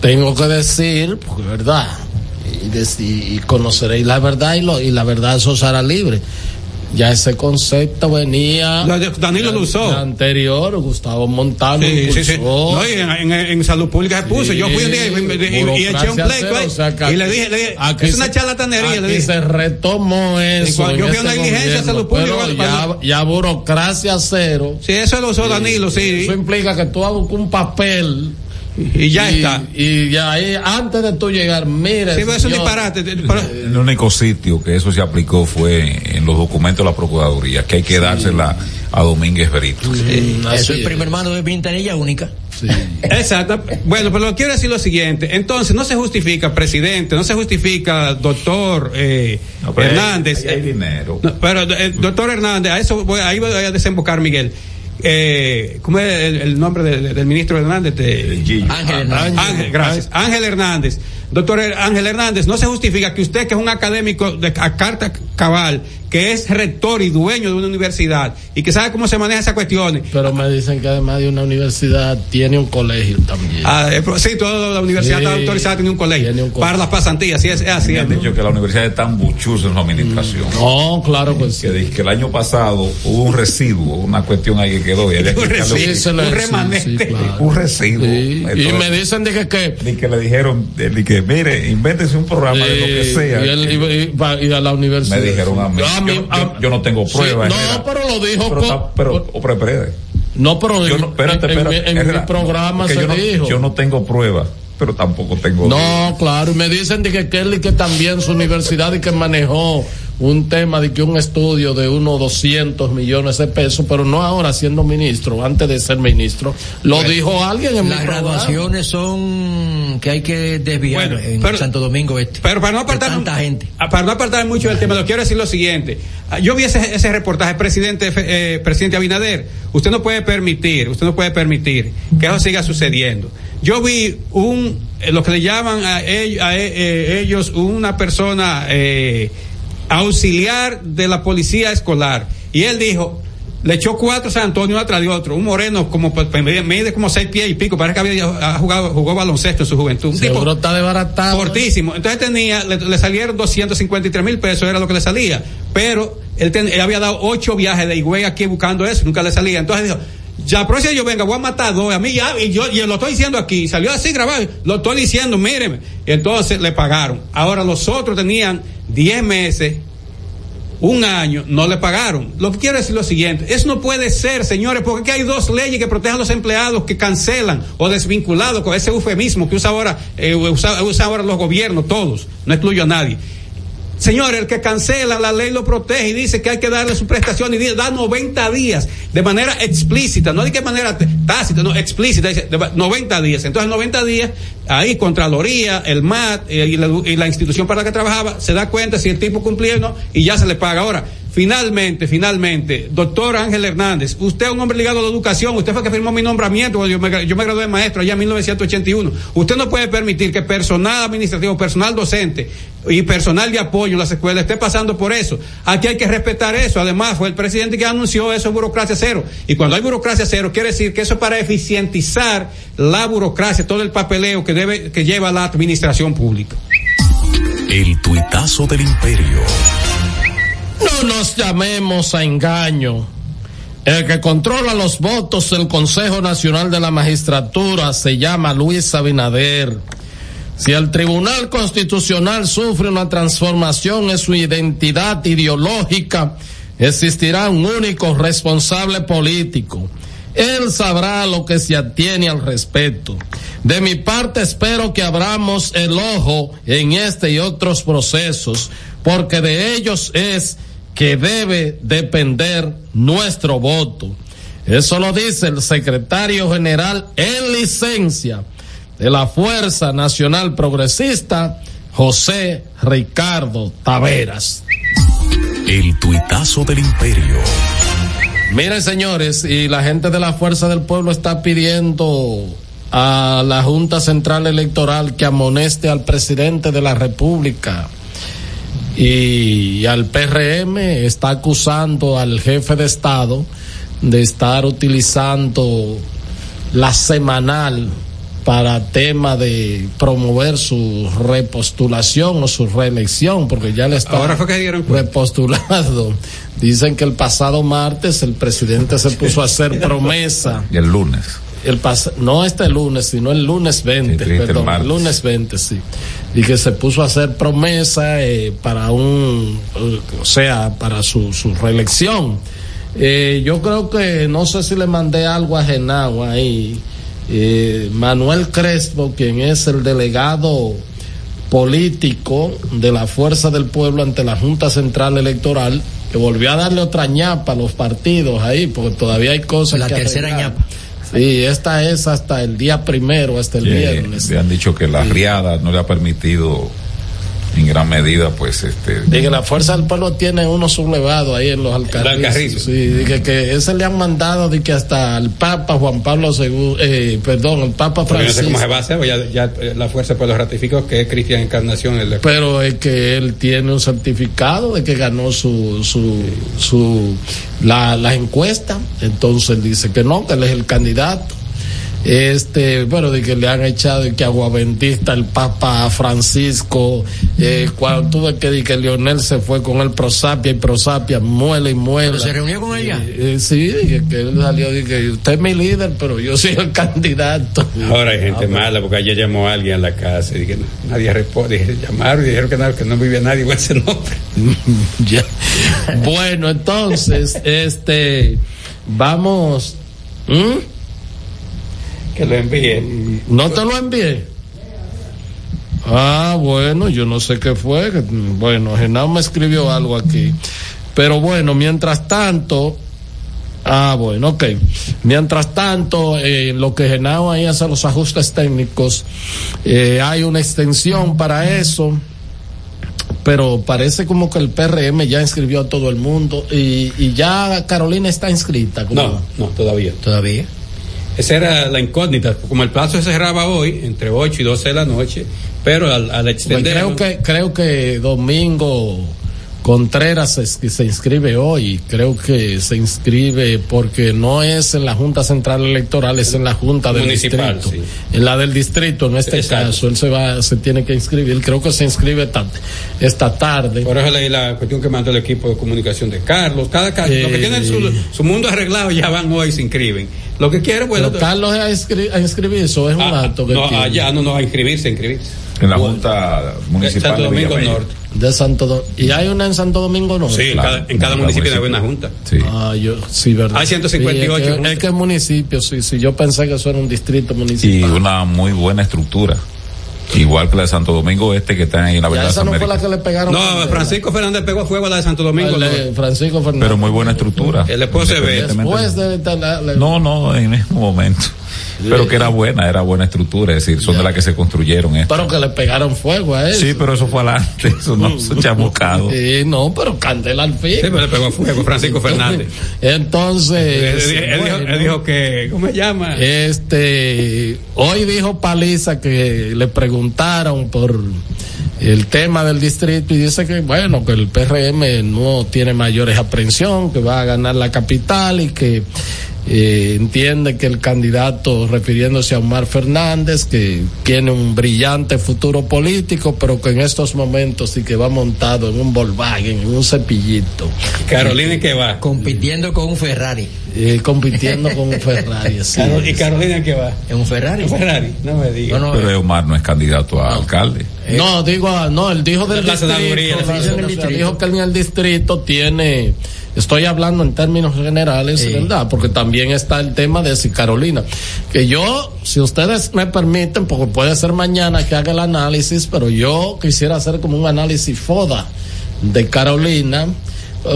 tengo que decir, porque verdad, y, y, y conoceréis la verdad y, lo, y la verdad eso será libre ya ese concepto venía Danilo lo usó anterior Gustavo Montano sí, sí, sí. No, y en, en, en, salud pública se puso. Yo fui un día y, y, y eché un play o sea, y le dije, le dije es una charlatanería aquí le dije. se retomó eso yo fui una diligencia salud pública ya, ya, burocracia cero. Sí eso lo usó Danilo sí. eso implica que tú hagas un papel y ya y, está. Y ya ahí, antes de tú llegar, mire. Sí, es un disparate. El único sitio que eso se aplicó fue en los documentos de la Procuraduría, que hay que sí. dársela a Domínguez Berito. Sí, eso es el primer mando de ventanilla única. Sí. Exacto. Bueno, pero quiero decir lo siguiente. Entonces, no se justifica, presidente, no se justifica, doctor eh, no, Hernández. Hay dinero. No, pero, eh, doctor Hernández, a eso voy, ahí voy a desembocar, Miguel eh, ¿cómo es el, el nombre de, de, del ministro Hernández? De, Ángel Hernández. Ángel, gracias. Ángel Hernández. Doctor Ángel Hernández, no se justifica que usted, que es un académico de a carta cabal, que es rector y dueño de una universidad y que sabe cómo se manejan esas cuestiones. Pero me dicen que además de una universidad tiene un colegio también. Ah, eh, sí, toda la universidad Sí. está autorizada, tiene un colegio. Tiene un colegio. Para las pasantías, sí, es, es así. Me han dicho que la universidad es tan buchuza en su administración. No, claro que sí. Que, que el año pasado hubo un residuo, una cuestión ahí que quedó. Y que Un quitarle residuo, Sí, se le- un remanente. sí, claro. Un residuo. Sí, y me dicen de que, que Ni que le dijeron, de- ni mire, invéntese un programa de lo que sea. Y, él iba- iba- y a la universidad. Me dijeron a mí. A mí- yo, a- yo- yo no tengo Sí, pruebas. no, pero lo dijo. Pero, está- pero, o pre- espérate. no, pero Yo en, no, espérate, en- espérate, en mi programa se yo no. Yo no tengo pruebas, pero tampoco tengo. No, claro, y me dicen de que Kelly que también su universidad y que manejó un tema de que un estudio de unos 200 millones de pesos, pero no ahora siendo ministro, antes de ser ministro. Lo Bueno, dijo alguien en Las graduaciones son que hay que desviar Bueno, en pero- Santo Domingo Este. Pero para no apartar, tanta gente. Ah, para no apartar mucho del tema, lo quiero decir lo siguiente. Ah, Yo vi ese, ese reportaje, presidente, eh, presidente Abinader. Usted no puede permitir, usted no puede permitir que eso siga sucediendo. Yo vi un, eh, lo que le llaman a, ellos, a eh, eh, ellos una persona eh, auxiliar de la policía escolar. Y él dijo, le echó cuatro San Antonio atrás de otro, un moreno como pues, mide, mide como seis pies y pico, parece que había ha jugado, jugó baloncesto en su juventud. Un Seguro está desbaratado. Fortísimo. Entonces tenía, le, le salieron 253 mil pesos, era lo que le salía. Pero él, ten- él había dado ocho viajes de Higüey aquí buscando eso, nunca le salía. Entonces dijo, ya próxima yo venga, voy a matar dos, a mí ya, y yo y lo estoy diciendo aquí, salió así grabado, lo estoy diciendo, míreme. Entonces le pagaron. Ahora los otros tenían 10 meses un año, no le pagaron. Lo que quiero decir es lo siguiente, eso no puede ser, señores, porque aquí hay dos leyes que protegen a los empleados que cancelan o desvinculados con ese eufemismo que usa ahora, eh, usa, usa ahora los gobiernos, todos, no excluyo a nadie. Señores, el que cancela la ley lo protege y dice que hay que darle su prestación y da 90 días de manera explícita, no de qué manera tácita, no, explícita, dice de- 90 días. Entonces, 90 días, ahí Contraloría, el MAT eh, y, la, y la institución para la que trabajaba se da cuenta si el tipo cumplía o no y ya se le paga. Ahora, finalmente, finalmente, doctor Ángel Hernández, usted es un hombre ligado a la educación, usted fue el que firmó mi nombramiento, yo me, yo me gradué de maestro allá en 1981. Usted no puede permitir que personal administrativo, personal docente y personal de apoyo en las escuelas esté pasando por eso. Aquí hay que respetar eso. Además, fue el presidente que anunció eso, burocracia cero. Y cuando hay burocracia cero, quiere decir que eso es para eficientizar la burocracia, todo el papeleo que debe, que lleva la administración pública. El tuitazo del imperio. No nos llamemos a engaño. El que controla los votos del Consejo Nacional de la Magistratura se llama Luis Abinader. Si el Tribunal Constitucional sufre una transformación en su identidad ideológica, existirá un único responsable político. Él sabrá lo que se atiene al respecto. De mi parte espero que abramos el ojo en este y otros procesos, porque de ellos es que debe depender nuestro voto. Eso lo dice el secretario general en licencia de la Fuerza Nacional Progresista, José Ricardo Taveras. El tuitazo del imperio. Miren, señores, y la gente de la Fuerza del Pueblo está pidiendo a la Junta Central Electoral que amoneste al presidente de la República y al PRM está acusando al jefe de Estado de estar utilizando la semanal para tema de promover su repostulación o su reelección, porque ya le está Ahora fue que dieron repostulado. Dicen que el pasado martes el presidente se puso a hacer promesa. Y el lunes. El pas no este lunes, sino el lunes 20, Sí, triste, el perdón, el, lunes 20, sí. Y que se puso a hacer promesa eh, para un, o sea, para su, su reelección. Eh, yo creo que, no sé si le mandé algo a Genao ahí. Eh, Manuel Crespo, quien es el delegado político de la Fuerza del Pueblo ante la Junta Central Electoral, que volvió a darle otra ñapa a los partidos ahí, porque todavía hay cosas La que tercera arreglar. ñapa. Sí, esta es hasta el día primero, hasta el Que viernes. le han dicho que la riada no le ha permitido en gran medida, pues, este. Dije, la fuerza del pueblo tiene uno sublevado ahí en los alcarrizos. Sí, dije que ese le han mandado de que hasta el Papa Juan Pablo II, eh, perdón, el Papa Francisco. no sé cómo se va a hacer, pues ya, ya eh, la fuerza del pueblo ratificó que es Cristian Encarnación el Pero es que él tiene un certificado de que ganó su, su, su, la, la encuesta. Entonces dice que no, que él es el candidato este, bueno, de que le han echado y que aguaventista el Papa Francisco, eh, cuando tuve que decir que Lionel se fue con el Prosapia y Prosapia muele y muele. ¿Se reunió con ella? Eh, eh, sí, que él salió y que usted es mi líder, pero yo soy el candidato. Ahora hay gente mala porque ayer llamó a alguien a la casa y dije, nadie responde, dije, llamaron y dijeron que no, que no vivía nadie con ese nombre. ya. Bueno, entonces, este, vamos. Que lo envíe. ¿No te lo envié? Ah, bueno, yo no sé qué fue. Bueno, Genao me escribió algo aquí. Pero bueno, mientras tanto, Ah, bueno, ok. Mientras tanto, eh, lo que Genao ahí hace los ajustes técnicos, eh, hay una extensión para eso, pero parece como que el PRM ya inscribió a todo el mundo y, y ya Carolina está inscrita. No, no, todavía. Todavía. Esa era la incógnita. Como el plazo se cerraba hoy, entre 8 y 12 de la noche, pero al, al extender. creo que, creo que domingo Contreras se, se, inscribe hoy, creo que se inscribe porque no es en la Junta Central Electoral, es en la Junta del Municipal, Distrito. Sí. En la del Distrito, en este Exacto. caso, él se va, se tiene que inscribir, creo que se inscribe esta, esta tarde. Por eso leí la cuestión que mandó el equipo de comunicación de Carlos, cada caso, eh, los que tienen su, su, mundo arreglado ya van hoy y se inscriben. Lo que quiere, bueno. Pero Carlos a, inscri a inscribirse o es un ah, acto que No, allá no, no, a inscribirse, a inscribirse. En la Junta Municipal de Santo Domingo de Norte. De Santo Do ¿Y hay una en Santo Domingo Norte? Sí, claro, en cada, en cada municipio hay una junta. Sí. Ah, yo, sí, verdad. Hay 158 sí, es, que, es que es municipio, sí, sí. Yo pensé que eso era un distrito municipal. Y una muy buena estructura. Igual que la de Santo Domingo Este que está ahí en la verdad. Esa no fue la que le pegaron. No, Francisco Fernández pegó a fuego a la de Santo Domingo. Vale, Francisco Fernández. Pero muy buena estructura. El después se ve. Después de, la, la... No, no, en ese momento. Pero que era buena, era buena estructura, es decir, son Ya. de las que se construyeron esto. Pero que le pegaron fuego a eso. Sí, pero eso fue adelante, eso no, eso chamucado. Sí, no, pero candela al fin. Sí, pero le pegó a fuego Francisco Fernández. Entonces. Él, él, bueno, dijo, él dijo que, ¿cómo se llama? Este, hoy dijo Paliza que le preguntaron por el tema del distrito y dice que bueno, que el PRM no tiene mayores aprensión, que va a ganar la capital y que eh, entiende que el candidato, refiriéndose a Omar Fernández, que tiene un brillante futuro político, pero que en estos momentos sí que va montado en un Volkswagen, en un cepillito. Carolina que va. Compitiendo con un Ferrari. Eh, compitiendo con un Ferrari. Carol, ¿Y Carolina que va? ¿En un Ferrari? Un Ferrari, no me digas. No, no, Pero Omar no es candidato a alcalde. No, digo, ah, no, él dijo del La distrito, dijo que en el distrito tiene, estoy hablando en términos generales, Sí. ¿verdad? Porque también está el tema de si Carolina, que yo, si ustedes me permiten, porque puede ser mañana que haga el análisis, pero yo quisiera hacer como un análisis FODA de Carolina.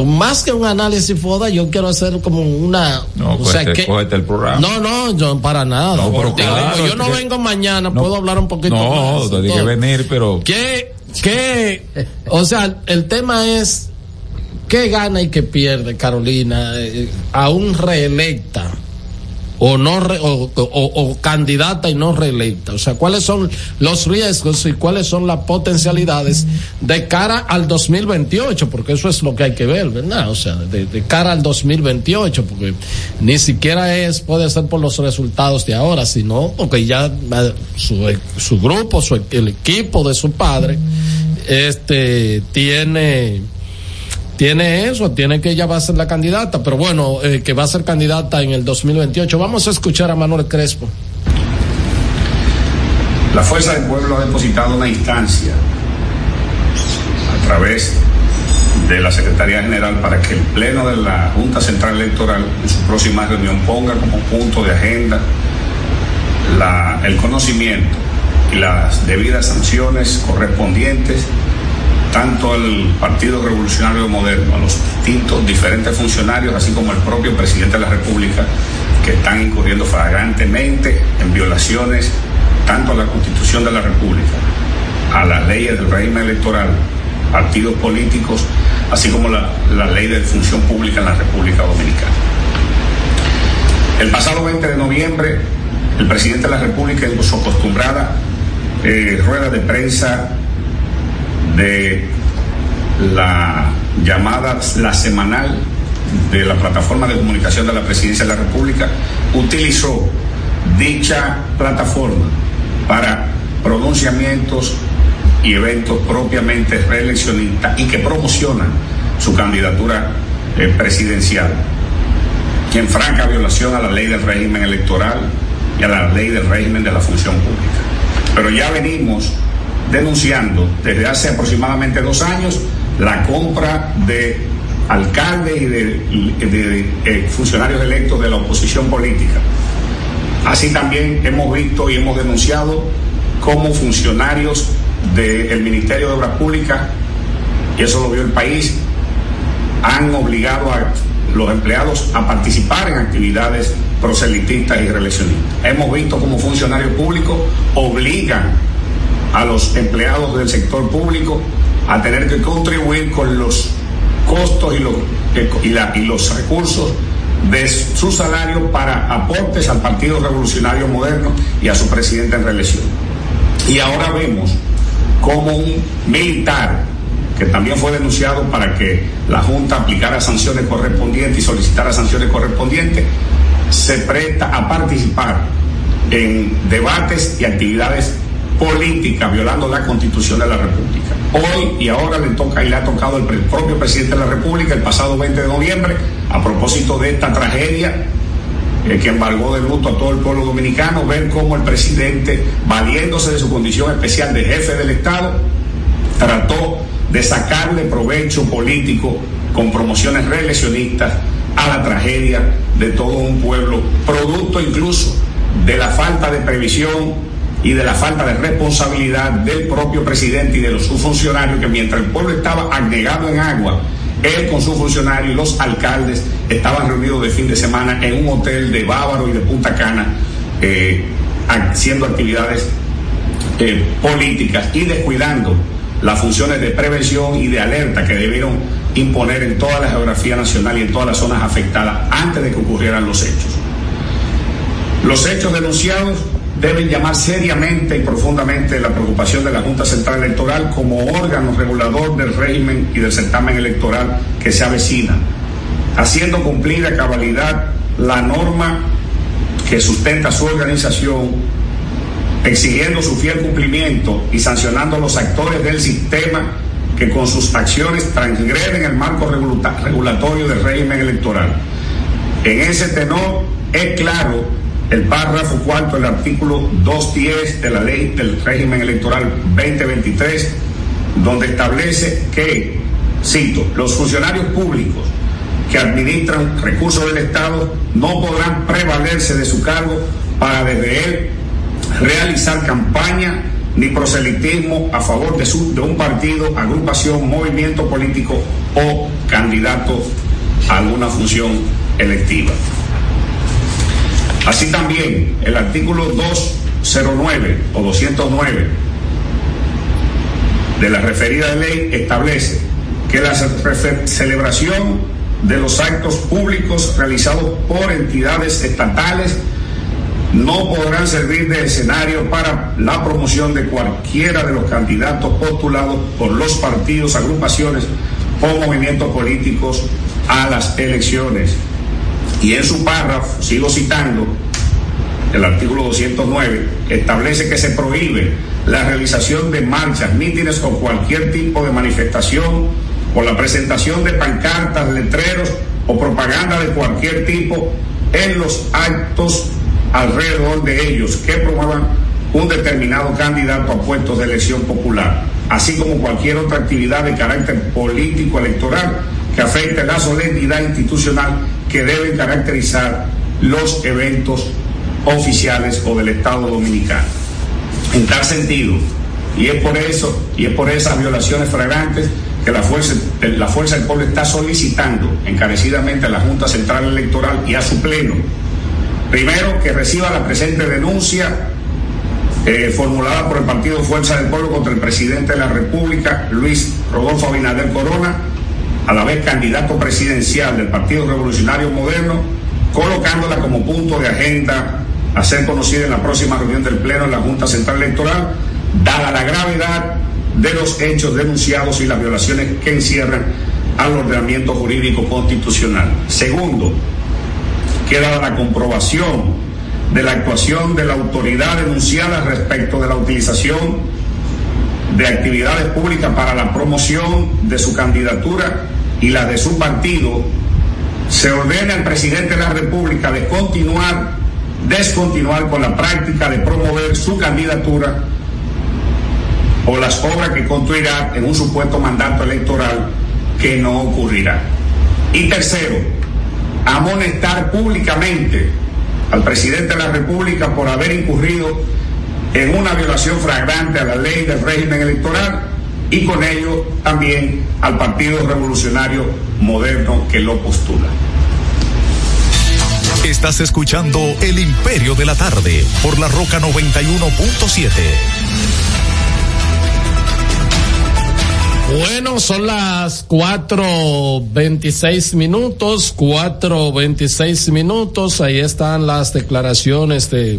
Más que un análisis FODA, yo quiero hacer como una, No, o sea, cógete- que, cógete el programa. no, no, yo para nada. No, pero Digo, claro, yo no que- vengo mañana, No. puedo hablar un poquito No, más. tiene que Entonces, venir, pero ¿Qué, qué, o sea, el tema es qué gana y qué pierde Carolina eh, aún reelecta o no re- o, candidata y no reelecta, o sea, cuáles son los riesgos y cuáles son las potencialidades de cara al 2028, porque eso es lo que hay que ver, ¿verdad? O sea, de, de cara al 2028, porque ni siquiera es puede ser por los resultados de ahora, sino porque ya eh, su, su grupo, su, el equipo de su padre, este tiene tiene eso, tiene que ella va a ser la candidata, pero bueno, eh, que va a ser candidata en el 2028. Vamos a escuchar a Manuel Crespo. La Fuerza del Pueblo ha depositado una instancia a través de la Secretaría General para que el Pleno de la Junta Central Electoral en su próxima reunión ponga como punto de agenda el conocimiento y las debidas sanciones correspondientes tanto al Partido Revolucionario Moderno, a los distintos diferentes funcionarios, así como al propio presidente de la República, que están incurriendo flagrantemente en violaciones tanto a la Constitución de la República, a las leyes del régimen electoral, partidos políticos, así como la, la ley de función pública en la República Dominicana. El pasado 20 de noviembre, el presidente de la República en su acostumbrada eh, rueda de prensa de la llamada la semanal de la plataforma de comunicación de la presidencia de la República, utilizó dicha plataforma para pronunciamientos y eventos propiamente reeleccionistas y que promocionan su candidatura eh, presidencial, en franca violación a la ley del régimen electoral y a la ley del régimen de la función pública. Pero ya venimos denunciando desde hace aproximadamente dos años la compra de alcaldes y de, eh, funcionarios electos de la oposición política. Así también hemos visto y hemos denunciado cómo funcionarios del Ministerio de Obras Públicas, y eso lo vio el país, han obligado a los empleados a participar en actividades proselitistas y reeleccionistas. Hemos visto cómo funcionarios públicos obligan a los empleados del sector público a tener que contribuir con los costos y los, y, los recursos de su salario para aportes al Partido Revolucionario Moderno y a su presidente en reelección. Y ahora vemos como un militar que también fue denunciado para que la Junta aplicara sanciones correspondientes y solicitara sanciones correspondientes, se presta a participar en debates y actividades políticas violando la constitución de la República. Hoy y ahora le toca y le ha tocado el propio presidente de la República el pasado 20 de noviembre, a propósito de esta tragedia eh, que embargó de luto a todo el pueblo dominicano, ver cómo el presidente, valiéndose de su condición especial de jefe del Estado, trató de sacarle provecho político con promociones reeleccionistas a la tragedia de todo un pueblo, producto incluso de la falta de previsión y de la falta de responsabilidad del propio presidente y de los sus funcionarios que mientras el pueblo estaba anegado en agua, él con sus funcionarios y los alcaldes estaban reunidos de fin de semana en un hotel de Bávaro y de Punta Cana eh, haciendo actividades eh, políticas y descuidando las funciones de prevención y de alerta que debieron imponer en toda la geografía nacional y en todas las zonas afectadas antes de que ocurrieran los hechos. Los hechos denunciados deben llamar seriamente y profundamente la preocupación de la Junta Central Electoral como órgano regulador del régimen y del certamen electoral que se avecina, haciendo cumplir a cabalidad la norma que sustenta su organización exigiendo su fiel cumplimiento y sancionando a los actores del sistema que con sus acciones transgreden el marco regulatorio del régimen electoral. En ese tenor es claro el párrafo cuarto del artículo 210 de la ley del régimen electoral 2023, donde establece que, cito, los funcionarios públicos que administran recursos del Estado no podrán prevalerse de su cargo para desde él realizar campaña ni proselitismo a favor de, su, de un partido, agrupación, movimiento político o candidato a alguna función electiva. Así también el artículo 209 o 209 de la referida ley establece que la celebración de los actos públicos realizados por entidades estatales no podrán servir de escenario para la promoción de cualquiera de los candidatos postulados por los partidos, agrupaciones o movimientos políticos a las elecciones. Y en su párrafo, sigo citando, el artículo 209 establece que se prohíbe la realización de marchas, mítines o cualquier tipo de manifestación o la presentación de pancartas, letreros o propaganda de cualquier tipo en los actos alrededor de ellos que promuevan un determinado candidato a puestos de elección popular, así como cualquier otra actividad de carácter político electoral que afecte la solemnidad institucional que deben caracterizar los eventos oficiales o del Estado dominicano. En tal sentido, y es por eso, y es por esas violaciones flagrantes que la fuerza, la fuerza del pueblo está solicitando encarecidamente a la Junta Central Electoral y a su pleno Primero, que reciba la presente denuncia eh, formulada por el Partido Fuerza del Pueblo contra el presidente de la República, Luis Rodolfo Abinader Corona, a la vez candidato presidencial del Partido Revolucionario Moderno, colocándola como punto de agenda a ser conocida en la próxima reunión del Pleno de la Junta Central Electoral, dada la gravedad de los hechos denunciados y las violaciones que encierran al ordenamiento jurídico constitucional. Segundo, queda la comprobación de la actuación de la autoridad denunciada respecto de la utilización de actividades públicas para la promoción de su candidatura y la de su partido, se ordena al presidente de la República de continuar, descontinuar con la práctica de promover su candidatura o las obras que construirá en un supuesto mandato electoral que no ocurrirá. Y tercero, amonestar públicamente al presidente de la República por haber incurrido en una violación flagrante a la ley del régimen electoral y con ello también al Partido Revolucionario Moderno que lo postula. Estás escuchando El Imperio de la Tarde por la Roca 91.7. Bueno, son las cuatro veintiséis minutos, cuatro veintiséis minutos. Ahí están las declaraciones de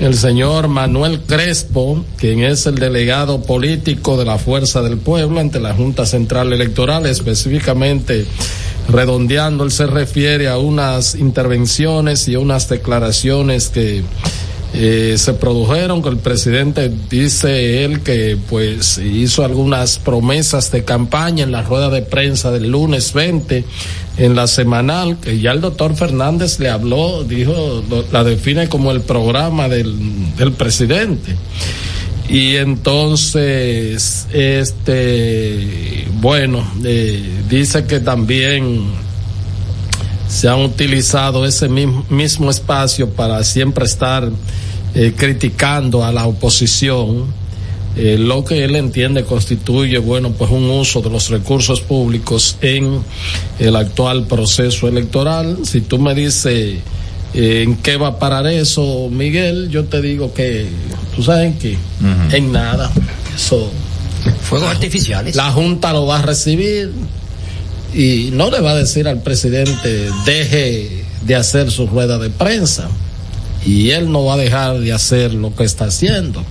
el señor Manuel Crespo, quien es el delegado político de la Fuerza del Pueblo ante la Junta Central Electoral, específicamente redondeando, él se refiere a unas intervenciones y unas declaraciones que eh, se produjeron que el presidente dice él que pues hizo algunas promesas de campaña en la rueda de prensa del lunes 20 en la semanal que ya el doctor Fernández le habló dijo la define como el programa del, del presidente. Y entonces este bueno eh, dice que también se han utilizado ese mismo, mismo espacio para siempre estar eh, criticando a la oposición, eh, lo que él entiende constituye, bueno, pues un uso de los recursos públicos en el actual proceso electoral. Si tú me dices eh, en qué va a parar eso, Miguel, yo te digo que, tú sabes que, en nada. Eso. Fuegos artificiales. La Junta lo va a recibir y no le va a decir al presidente deje de hacer su rueda de prensa y él no va a dejar de hacer lo que está haciendo.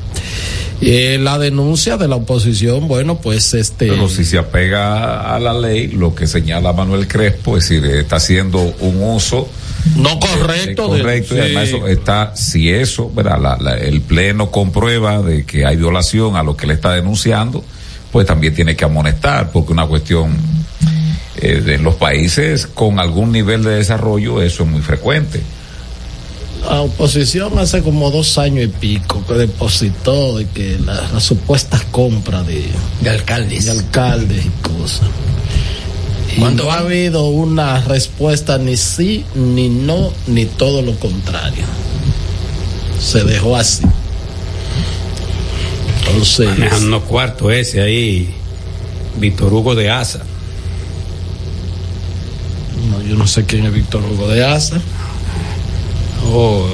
Eh, la denuncia de la oposición, bueno, pues este. Pero si se apega a la ley, lo que señala Manuel Crespo, es decir, está haciendo un uso. No correcto. Eh, correcto, y además eso está, si eso, ¿verdad? La, la, el Pleno comprueba de que hay violación a lo que le está denunciando, pues también tiene que amonestar, porque una cuestión eh, en los países con algún nivel de desarrollo eso es muy frecuente. La oposición hace como dos años y pico que depositó de que las la supuestas compras de, de, alcaldes. de alcaldes y cosas. Cuando no ha habido una respuesta ni sí, ni no, ni todo lo contrario. Se dejó así. Entonces. Manejando cuarto ese ahí, Víctor Hugo de Asa. No, yo no sé quién es Víctor Hugo de Asa. Oh,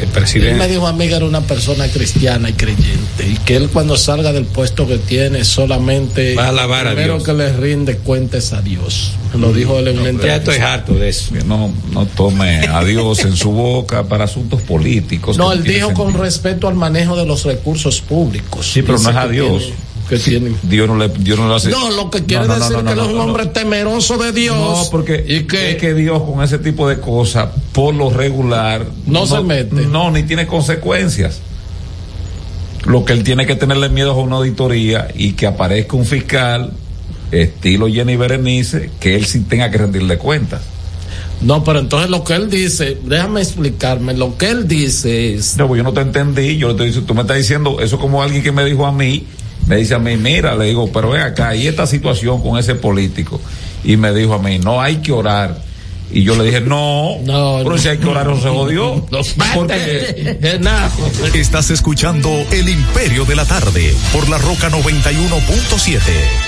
el presidente. Él me dijo a mí que era una persona cristiana y creyente y que él cuando salga del puesto que tiene solamente va a alabar a primero Dios. que le rinde cuentas a Dios. Me lo dijo él en no, Ya estoy harto de eso. No, no tome a Dios en su boca para asuntos políticos. No, él dijo con respecto al manejo de los recursos públicos. Sí, pero no es a Dios. Tiene, que tienen. Dios no le, Dios no le hace. No, lo que quiere no, no, decir no, que él es un hombre temeroso de Dios. No, porque y que, es que Dios con ese tipo de cosas, por lo regular, no, se mete. No, ni tiene consecuencias. Lo que él tiene que tenerle miedo es a una auditoría y que aparezca un fiscal estilo Jenny Berenice, que él sí tenga que rendirle cuentas. No, pero entonces lo que él dice, déjame explicarme, lo que él dice es... No, pues yo no te entendí, yo te tú me estás diciendo eso como alguien que me dijo a mí, me dice a mí, mira, le digo, pero ven acá, y esta situación con ese político, y me dijo a mí, no hay que orar. Y yo le dije, no, no pero no. si hay que orar, no se jodió. No, porque... Estás escuchando El Imperio de la Tarde por la Roca 91.7.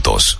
juntos.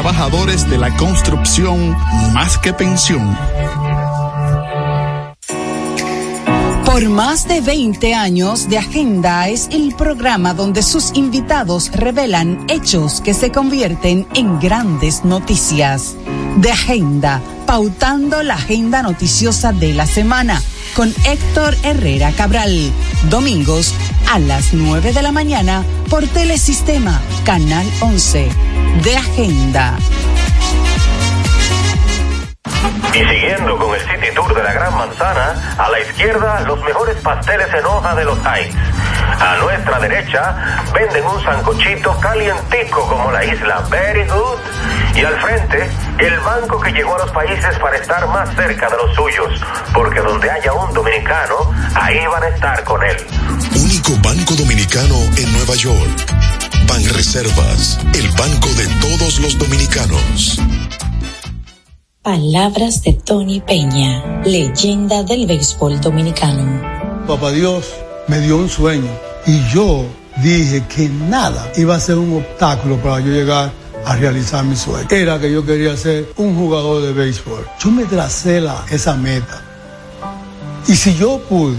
trabajadores de la construcción más que pensión. Por más de 20 años de Agenda es el programa donde sus invitados revelan hechos que se convierten en grandes noticias. De Agenda, pautando la agenda noticiosa de la semana con Héctor Herrera Cabral. Domingos a las 9 de la mañana por Telesistema, Canal 11. De Agenda. Y siguiendo con el City Tour de la Gran Manzana, a la izquierda los mejores pasteles en hoja de los Heights. A nuestra derecha venden un sancochito calientico como la isla Very Good. Y al frente, el banco que llegó a los países para estar más cerca de los suyos, porque donde haya un dominicano, ahí van a estar con él. Único banco dominicano en Nueva York. Ban Reservas, el banco de todos los dominicanos. Palabras de Tony Peña, leyenda del béisbol dominicano. Papá Dios me dio un sueño y yo dije que nada iba a ser un obstáculo para yo llegar a realizar mi sueño. Era que yo quería ser un jugador de béisbol. Yo me tracé la, esa meta. Y si yo pude,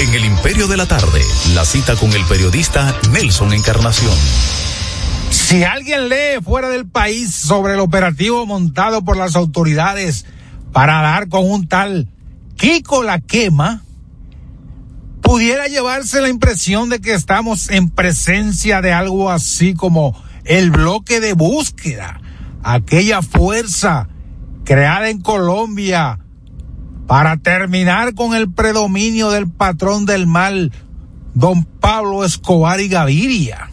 En El Imperio de la Tarde, la cita con el periodista Nelson Encarnación. Si alguien lee fuera del país sobre el operativo montado por las autoridades para dar con un tal Kiko la quema, pudiera llevarse la impresión de que estamos en presencia de algo así como el bloque de búsqueda, aquella fuerza creada en Colombia para terminar con el predominio del patrón del mal, don Pablo Escobar y Gaviria.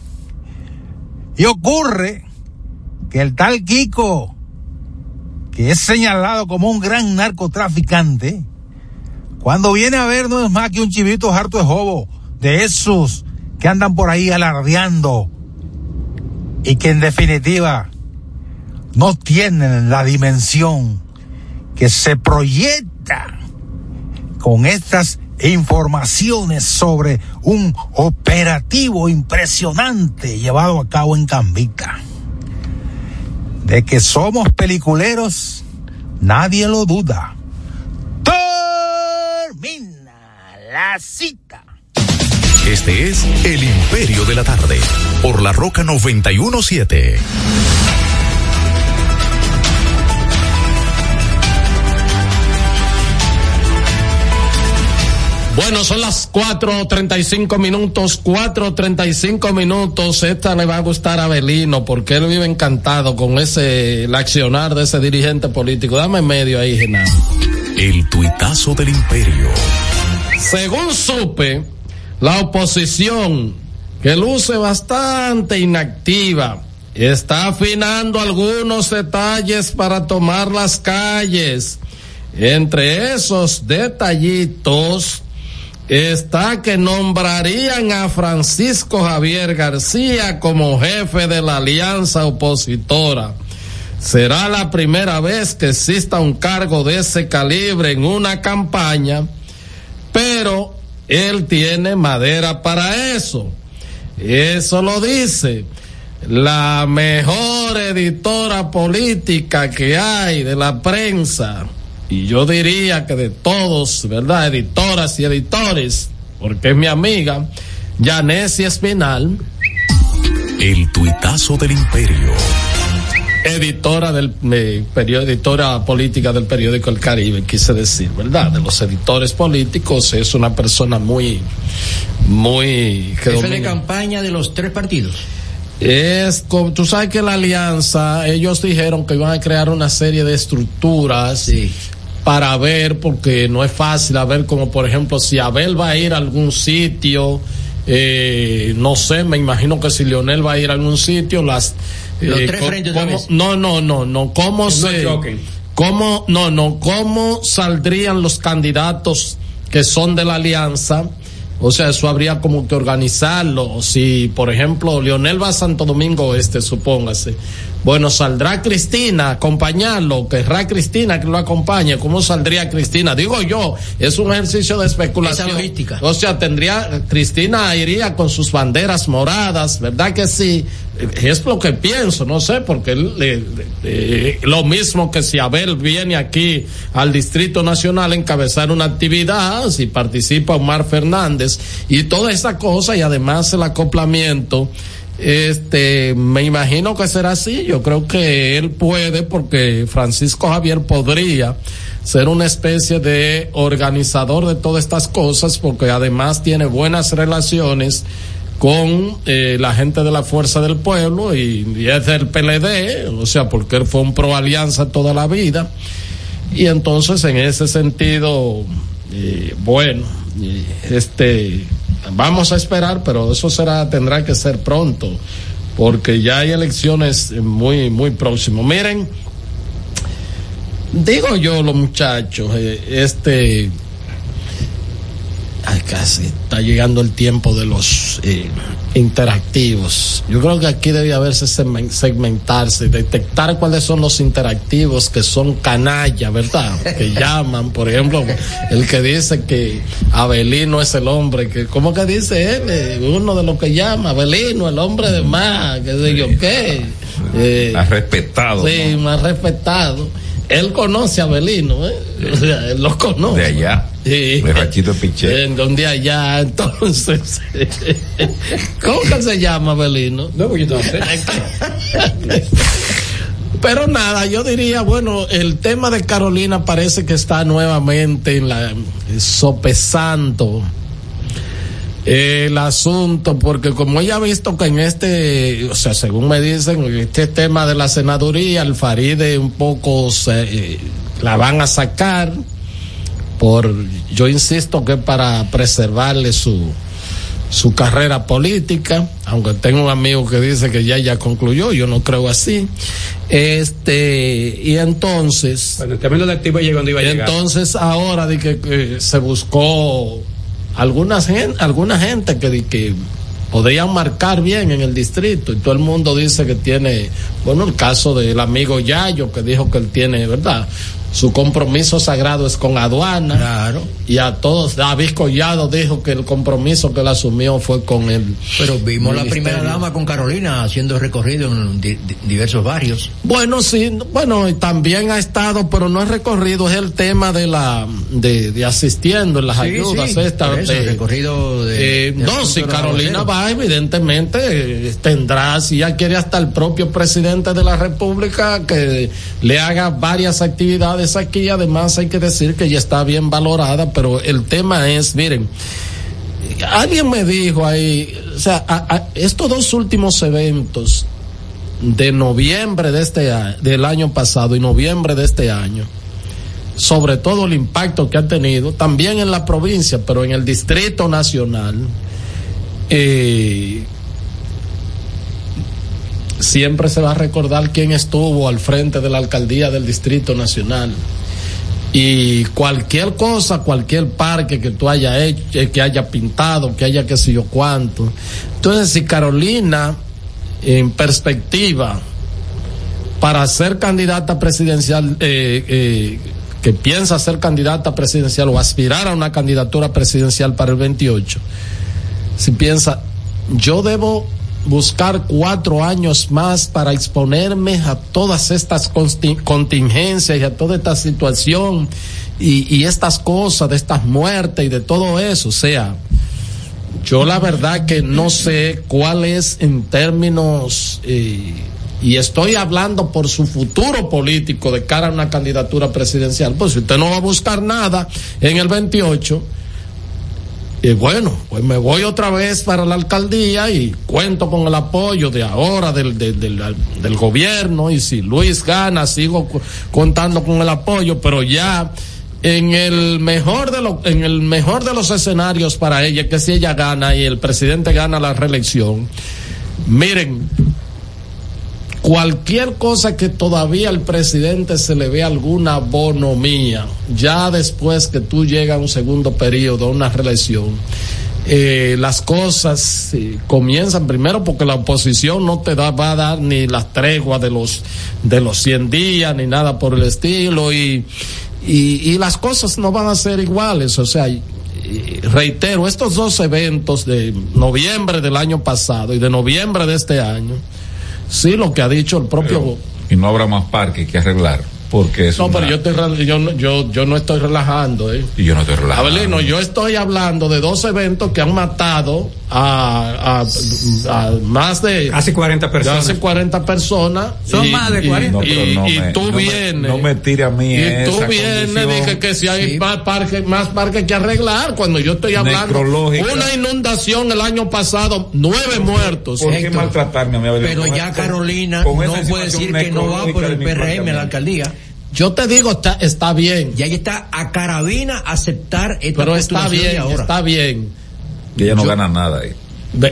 Y ocurre que el tal Kiko, que es señalado como un gran narcotraficante, cuando viene a ver no es más que un chivito harto de jobo, de esos que andan por ahí alardeando y que en definitiva no tienen la dimensión que se proyecta con estas informaciones sobre un operativo impresionante llevado a cabo en Cambica. De que somos peliculeros, nadie lo duda. Termina la cita. Este es El Imperio de la Tarde, por la Roca 917. Bueno, son las 4.35 minutos, 4.35 minutos. Esta le va a gustar a Belino porque él vive encantado con ese, el accionar de ese dirigente político. Dame medio ahí, Genaro. El tuitazo del imperio. Según supe, la oposición, que luce bastante inactiva, está afinando algunos detalles para tomar las calles. Entre esos detallitos, está que nombrarían a Francisco Javier García como jefe de la alianza opositora. Será la primera vez que exista un cargo de ese calibre en una campaña, pero él tiene madera para eso. Eso lo dice la mejor editora política que hay de la prensa y yo diría que de todos, ¿verdad? Editoras y editores, porque es mi amiga, Yanesi Espinal. El tuitazo del imperio. Editora del eh, periódico, editora política del periódico El Caribe, quise decir, ¿verdad? De los editores políticos, es una persona muy, muy... Que Jefe de campaña de los tres partidos. Es como, tú sabes que la alianza, ellos dijeron que iban a crear una serie de estructuras sí para ver, porque no es fácil a ver como por ejemplo si Abel va a ir a algún sitio, eh, no sé, me imagino que si Leonel va a ir a algún sitio, las... Los tres frentes cómo, no, no, no, no, cómo se... No cómo, no, no, cómo saldrían los candidatos que son de la alianza, o sea, eso habría como que organizarlo. Si, por ejemplo, Leonel va a Santo Domingo Este, supóngase. Bueno, saldrá Cristina a acompañarlo, querrá Cristina que lo acompañe. ¿Cómo saldría Cristina? Digo yo, es un ejercicio de especulación. Esa logística. O sea, tendría, Cristina iría con sus banderas moradas, ¿verdad que sí? Es lo que pienso, no sé, porque le, le, lo mismo que si Abel viene aquí al Distrito Nacional a encabezar una actividad, si participa Omar Fernández y toda esa cosa y además el acoplamiento este, me imagino que será así. Yo creo que él puede, porque Francisco Javier podría ser una especie de organizador de todas estas cosas, porque además tiene buenas relaciones con eh, la gente de la Fuerza del Pueblo y, es del PLD, o sea, porque él fue un pro alianza toda la vida. Y entonces, en ese sentido, eh, bueno, este vamos a esperar, pero eso será, tendrá que ser pronto, porque ya hay elecciones muy, muy próximo. Miren, digo yo los muchachos, eh, este, casi está llegando el tiempo de los eh, interactivos. Yo creo que aquí debe haberse segmentarse, detectar cuáles son los interactivos que son canalla, ¿verdad? Que llaman, por ejemplo, el que dice que Abelino es el hombre, que, ¿cómo que dice él? Uno de los que llama, Abelino, el hombre de más, que sé yo qué. Eh, más respetado. Sí, ¿no? más respetado. Él conoce a Abelino, ¿eh? O sea, él lo conoce. De allá. Sí. De Rachito Piché. En donde allá, entonces. ¿Cómo que se llama Abelino? No, pues yo no sé. Pero nada, yo diría, bueno, el tema de Carolina parece que está nuevamente en la sopesando el asunto, porque como ella ha visto que en este, o sea, según me dicen, en este tema de la senaduría, el Faride un poco se, eh, la van a sacar por, yo insisto que para preservarle su, su carrera política, aunque tengo un amigo que dice que ya ya concluyó, yo no creo así. Este, y entonces. Bueno, el término de activo llegó donde iba a llegar. Entonces, ahora de que, que se buscó algunas alguna gente que, que podrían marcar bien en el distrito y todo el mundo dice que tiene, bueno, el caso del amigo Yayo que dijo que él tiene, ¿verdad? Su compromiso sagrado es con aduana. Claro. Y a todos, David Collado dijo que el compromiso que él asumió fue con el. Pero vimos la primera dama con Carolina haciendo recorrido en di- di- diversos barrios. Bueno, sí, bueno, y también ha estado, pero no es recorrido, es el tema de la, de, de asistiendo en las Sí, ayudas, sí, esta, eso, de- recorrido de- eh, de no, si Carolina va, evidentemente, eh, tendrá, si ya quiere hasta el propio presidente de la República que le haga varias actividades aquí, además hay que decir que ya está bien valorada, pero el tema es, miren, alguien me dijo ahí, o sea, estos dos últimos eventos de noviembre de este del año pasado y noviembre de este año, sobre todo el impacto que ha tenido, también en la provincia, pero en el Distrito Nacional, eh, siempre se va a recordar quién estuvo al frente de la alcaldía del Distrito Nacional. Y cualquier cosa, cualquier parque que tú hayas hecho, eh, que haya pintado, que haya qué sé yo cuánto. Entonces, si Carolina, en perspectiva, para ser candidata presidencial, eh, eh, que piensa ser candidata presidencial o aspirar a una candidatura presidencial para el 28, si piensa, yo debo buscar cuatro años más para exponerme a todas estas contingencias y a toda esta situación y, y estas cosas, de estas muertes y de todo eso. O sea, yo la verdad que no sé cuál es en términos, eh, y estoy hablando por su futuro político de cara a una candidatura presidencial, pues si usted no va a buscar nada en el 28, y bueno, pues me voy otra vez para la alcaldía y cuento con el apoyo de ahora del, del, gobierno. Y si Luis gana sigo contando con el apoyo, pero ya en el mejor de los en el mejor de los escenarios para ella que si ella gana y el presidente gana la reelección, miren, cualquier cosa que todavía al presidente se le vea alguna bonomía, ya después que tú llegas a un segundo periodo, a una reelección, eh, las cosas comienzan primero porque la oposición no te da, va a dar ni las treguas de los, de los 100 días, ni nada por el estilo, y, y, y las cosas no van a ser iguales, o sea, reitero, estos dos eventos de noviembre del año pasado y de noviembre de este año, sí, lo que ha dicho el propio... Y no habrá más parques que arreglar, porque es no, una- pero yo, estoy, yo, no- yo, yo no estoy relajando, ¿eh? Y yo no estoy relajando. Abelino, yo estoy hablando de dos eventos que han matado a, a, a más de... Casi 40 personas. Casi 40 personas. Son más de 40. Y, y- no y me- tú no me- vienes... no me tire a mí Y tú esa vienes, condición. dije que si hay más parques más parques que arreglar, cuando yo estoy hablando... Una inundación el año pasado, nueve muertos. ¿Por qué maltratarme a mí, Abelino? Pero ya Carolina no puede decir que no va por el PRM la alcaldía. Yo te digo, está, está bien. Y ahí está a Carabina aceptar esta Pero está bien, ahora. está bien. Y ella no Yo- gana nada ahí.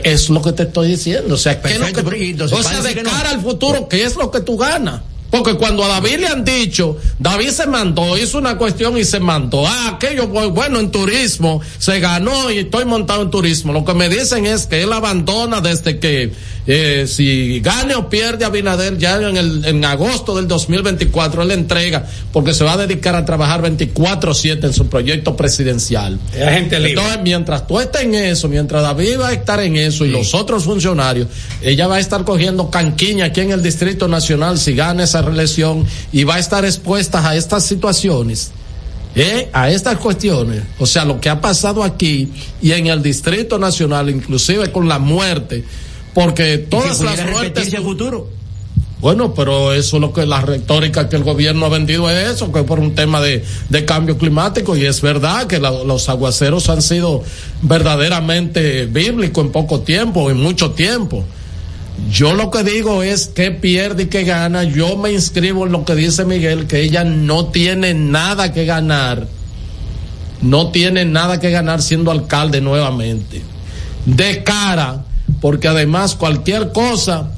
Es lo que te estoy diciendo. O sea, ¿qué es lo Perfecto, que- o sea, de que no. cara al futuro, ¿qué es lo que tú ganas? Porque cuando a David le han dicho, David se mandó, hizo una cuestión y se mandó. Ah, aquello, pues, bueno, en turismo, se ganó y estoy montado en turismo. Lo que me dicen es que él abandona desde que, eh, si gane o pierde a Binader, ya en, el, en agosto del 2024, él entrega, porque se va a dedicar a trabajar 24-7 en su proyecto presidencial. Es gente libre. Entonces, mientras tú estés en eso, mientras David va a estar en eso y los otros funcionarios, ella va a estar cogiendo canquiña aquí en el Distrito Nacional si gana esa reelección y va a estar expuesta a estas situaciones. ¿eh? a estas cuestiones, o sea, lo que ha pasado aquí y en el Distrito Nacional, inclusive con la muerte, porque todas las muertes a futuro. bueno, pero eso es lo que la retórica que el gobierno ha vendido es eso, que es por un tema de, de cambio climático y es verdad que la- los aguaceros han sido verdaderamente bíblicos en poco tiempo, en mucho tiempo. Yo lo que digo es que pierde y que gana. Yo me inscribo en lo que dice Miguel, que ella no tiene nada que ganar. No tiene nada que ganar siendo alcalde nuevamente. De cara, porque además cualquier cosa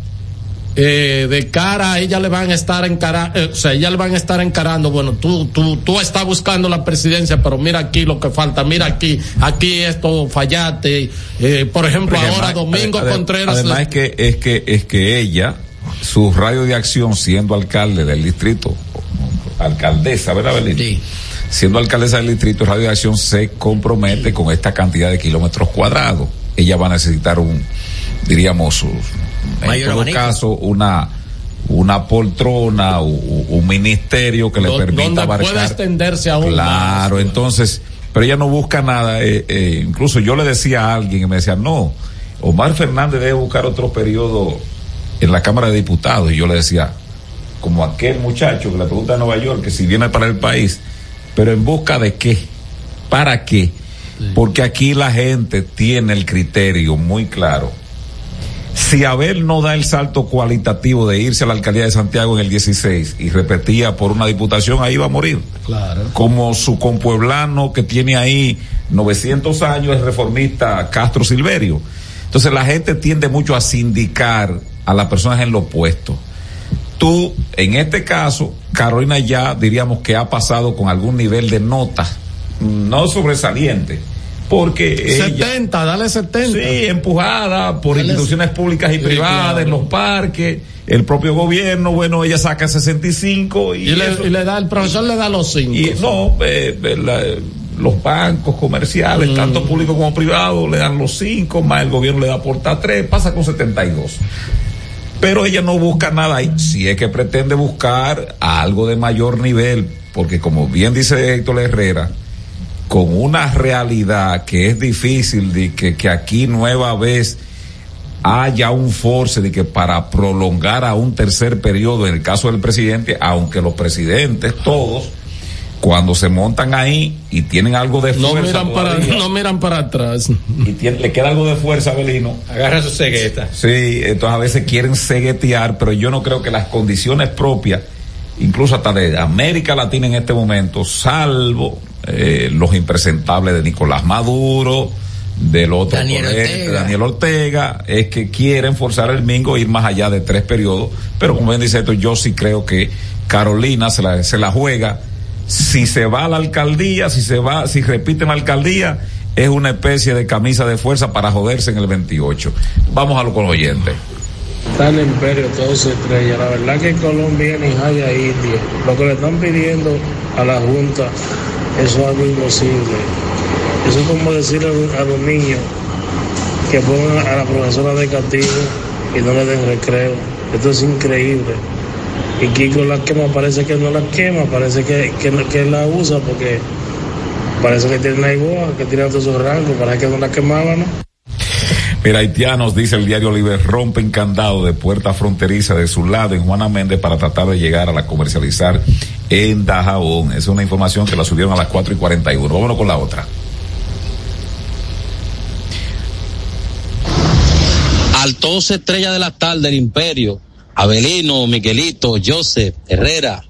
eh, de cara a ella le van a estar encarando, o sea, ella le van a estar encarando, bueno, tú, tú, tú estás buscando la presidencia, pero mira aquí lo que falta, mira aquí, aquí esto fallaste, eh, por ejemplo, Porque ahora además- Domingo ade- Contreras. Además es que, es que, es que ella, su radio de acción siendo alcalde del distrito, alcaldesa, ¿verdad, Belén? Siendo alcaldesa del distrito, Radio de Acción se compromete con esta cantidad de kilómetros cuadrados. Ella va a necesitar un, diríamos, un- en Mayor todo abanico. caso, una, una poltrona, u- u- un, ministerio que le do- permita donde abarcar. pueda extenderse aún Claro, entonces, pero ella no busca nada. eh, eh, incluso yo le decía a alguien que me decía, no, Omar Fernández debe buscar otro periodo en la Cámara de Diputados. Y yo le decía, como aquel muchacho que le pregunta a Nueva York que si viene para el país, pero en busca de qué, para qué. Porque aquí la gente tiene el criterio muy claro. Si Abel no da el salto cualitativo de irse a la alcaldía de Santiago en el 16 y repetía por una diputación, ahí va a morir Claro. como su compueblano que tiene ahí 900 años, es reformista Castro Silverio. Entonces la gente tiende mucho a sindicar a las personas en lo opuesto. Tú, en este caso, Carolina ya diríamos que ha pasado con algún nivel de nota, no sobresaliente, porque ella, 70, dale 70. Sí, empujada por Dale- instituciones públicas y privadas, claro. en los parques, el propio gobierno, bueno, ella saca 65 y, Y le, eso- y le da, el profesor le da los cinco. y no, eh, eh, la- los bancos comerciales, tanto públicos como privados, le dan los cinco, más el gobierno le da porta tres, pasa con 72. Pero ella no busca nada ahí, si es que pretende buscar algo de mayor nivel, porque como bien dice Héctor Herrera, con una realidad que es difícil de que, que aquí nueva vez haya un force de que para prolongar a un tercer periodo en el caso del presidente, aunque los presidentes todos cuando se montan ahí y tienen algo de No fuerza miran, para, no miran para atrás. y tiene- le queda algo de fuerza Belino Agarra su cegueta. Sí, entonces a veces quieren ceguetear, pero yo no creo que las condiciones propias, incluso hasta de América Latina en este momento, salvo eh, los impresentables de Nicolás Maduro, del otro Daniel Ortega. Daniel Ortega, es que quieren forzar el mingo a ir más allá de tres periodos, pero como bien dice esto, yo sí creo que Carolina se la, se la juega. Si se va a la alcaldía, si se va, si repiten la alcaldía, es una especie de camisa de fuerza para joderse en el 28. Vamos a lo con los oyentes. Está el imperio, todo se estrella. La verdad que Colombia ni Jaya India. Lo que le están pidiendo a la Junta, eso es algo imposible. Eso es como decirle a los- niños que pongan a la profesora de castigo y no le den recreo. Esto es increíble. Y Kiko la quema, parece que no la quema, parece que, que, que la usa porque parece que tiene una igual, que tiene todos sus rangos, parece que no la quemaba. Mira, haitianos, dice el diario Libre, rompen candado de puerta fronteriza de su lado en Juana Méndez para tratar de llegar a la comercializar en Dajabón. Es una información que la subieron a las 4 y 41. Vámonos con la otra. Altos estrella de la tarde del imperio. Abelino, Miguelito, Joseph, Herrera.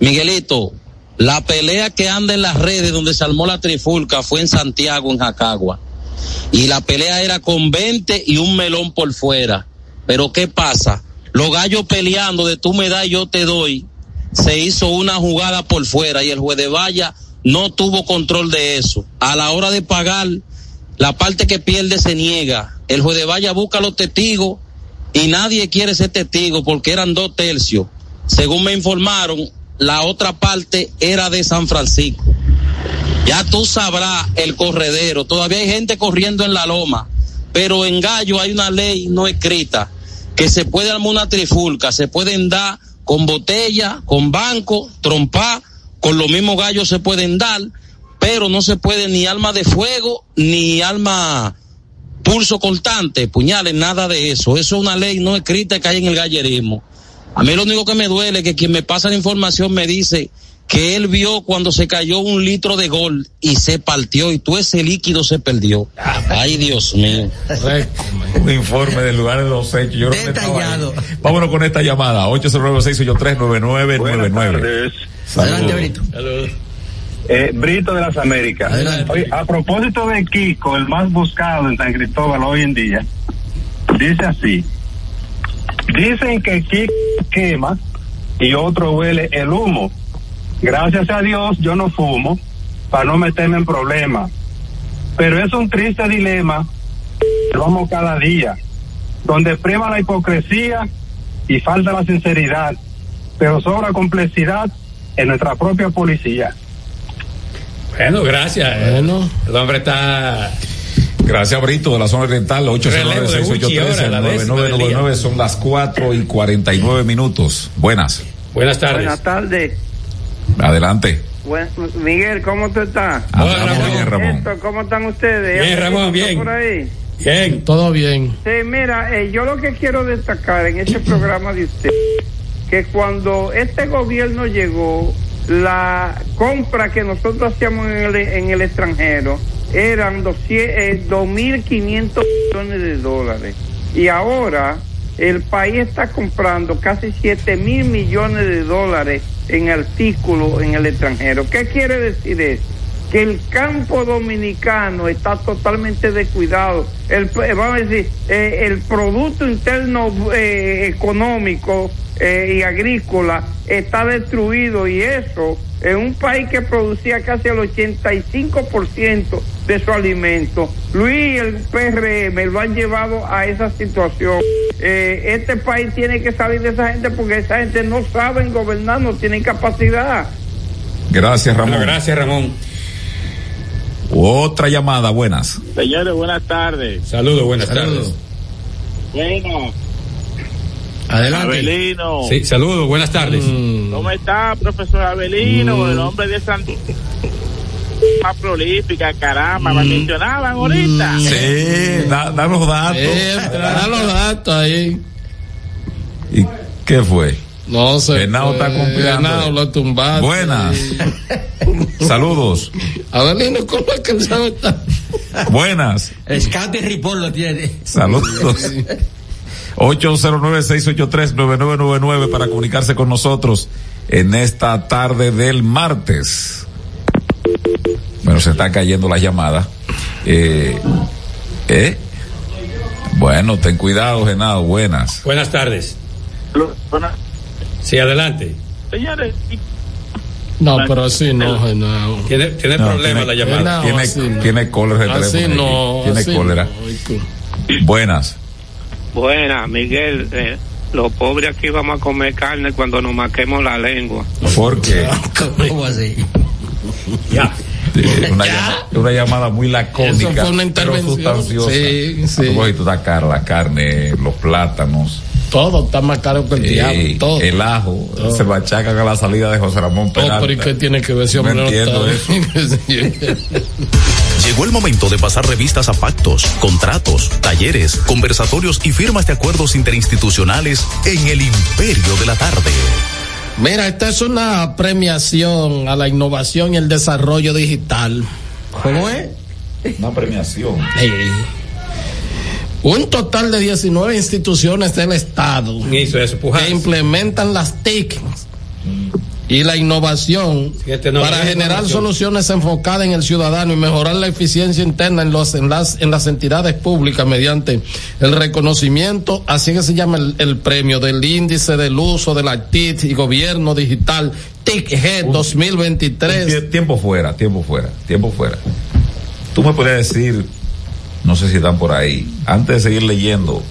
Miguelito, la pelea que anda en las redes donde se armó la trifulca fue en Santiago, en Jacagua. Y la pelea era con 20 y un melón por fuera. Pero ¿qué pasa? Los gallos peleando de tú me das y yo te doy. Se hizo una jugada por fuera y el juez de valla no tuvo control de eso. A la hora de pagar, la parte que pierde se niega. El juez de valla busca los testigos y nadie quiere ser testigo porque eran dos tercios. Según me informaron, la otra parte era de San Francisco. Ya tú sabrás el corredero. Todavía hay gente corriendo en la loma, pero en Gallo hay una ley no escrita que se puede armar una trifulca, se pueden dar con botella, con banco, trompa, con los mismos gallos se pueden dar, pero no se puede ni arma de fuego ni arma pulso cortante, puñales, nada de eso. Eso es una ley no escrita que hay en el gallerismo. A mí lo único que me duele es que quien me pasa la información me dice que él vio cuando se cayó un litro de gol y se partió y todo ese líquido se perdió. Ay, Dios mío. Un informe del lugar de los hechos. Yo ahí. Vámonos con esta llamada. 809-683-9999. Adelante, Brito. Eh, Brito de las Américas. Oye, a propósito de Kiko, el más buscado en San Cristóbal hoy en día, dice así: Dicen que Kiko quema y otro huele el humo. Gracias a Dios yo no fumo para no meterme en problemas. Pero es un triste dilema que vamos cada día, donde prima la hipocresía y falta la sinceridad, pero sobra complejidad en nuestra propia policía. Bueno, gracias. Bueno. El hombre está. Gracias, Brito, de la zona oriental, Relevo de Gucci ahora, la décima del día. 809-683-9999, son las 4 y 49 minutos. Buenas. Buenas tardes. Buenas tardes. Adelante. Buen- Miguel, ¿cómo tú estás? Andamos bien, Ramón. Esto, ¿Cómo están ustedes? Bien, ¿Hay Ramón, bien. Por ahí? Bien. Todo bien. Sí, mira, eh, yo lo que quiero destacar en este programa de usted, que cuando este gobierno llegó, la compra que nosotros hacíamos en el, en el extranjero eran 200, eh, 2.500 millones de dólares. Y ahora el país está comprando casi 7 mil millones de dólares en artículos en el extranjero. ¿Qué quiere decir eso? que el campo dominicano está totalmente descuidado. El, eh, vamos a decir, eh, el Producto Interno eh, Económico y Agrícola está destruido y eso en un país que producía casi el 85% de su alimento. Luis y el PRM lo han llevado a esa situación. Eh, este país tiene que salir de esa gente porque esa gente no saben gobernar, no tienen capacidad. Gracias, Ramón. Bueno, gracias, Ramón. Otra llamada, buenas. Señores, buenas tardes. Saludos, buenas Saludos. tardes. Bueno, Adelante. Abelino. Sí, saludos, buenas tardes. Mm, ¿Cómo está, profesor Abelino? Mm. El hombre de San... Más prolífica, caramba, Mm. me mencionaban ahorita. Sí, da, da los datos. eh, da los datos ahí. ¿Y qué fue? No sé. Venado está cumpliendo. Lo tumbaste. Buenas. Saludos. Adelino, ¿cómo es que sabe estar? Buenas. Escate Ripoll lo tiene. Saludos. 809-683-9999 para comunicarse con nosotros en esta tarde del martes. Bueno, se está cayendo la llamada. Eh, ¿eh? Bueno, ten cuidado, Genado. Buenas. Buenas tardes. Buenas- Sí, adelante. Señores, No, pero así no, Genao. Tiene, tiene No, problema la llamada. Genao, Tiene, no. tiene cólera Así teléfono no. Tiene así cólera. no. Buenas. Buena, Miguel. Eh, los pobres aquí vamos a comer carne cuando nos maquemos la lengua. Porque ¿Cómo así? Ya. una, llama- una llamada muy lacónica, Eso fue una pero intervención. sustanciosa. Sí, sí. Está cara la carne, los plátanos. Todo está más caro que el Eh, diablo. Todo. el ajo, se lo achacan a la salida de José Ramón Todo, Peralta. pero ¿y qué tiene que ver si No hombre no entiendo está? Llegó el momento de pasar revistas a pactos, contratos, talleres, conversatorios y firmas de acuerdos interinstitucionales en el Imperio de la Tarde. Mira, esta es una premiación a la innovación y el desarrollo digital. ¿Cómo es? Una premiación. Sí. Un total de 19 instituciones del Estado eso, pujar. que implementan las TIC y la innovación no, para generar innovación. soluciones enfocadas en el ciudadano y mejorar la eficiencia interna en, los, en, las, en las entidades públicas mediante el reconocimiento, así que se llama el, el premio del índice del uso de la TIC y gobierno digital TIC-G 2023. Tie- Tiempo fuera, tiempo fuera, tiempo fuera. Tú me podrías decir, no sé si están por ahí, antes de seguir leyendo,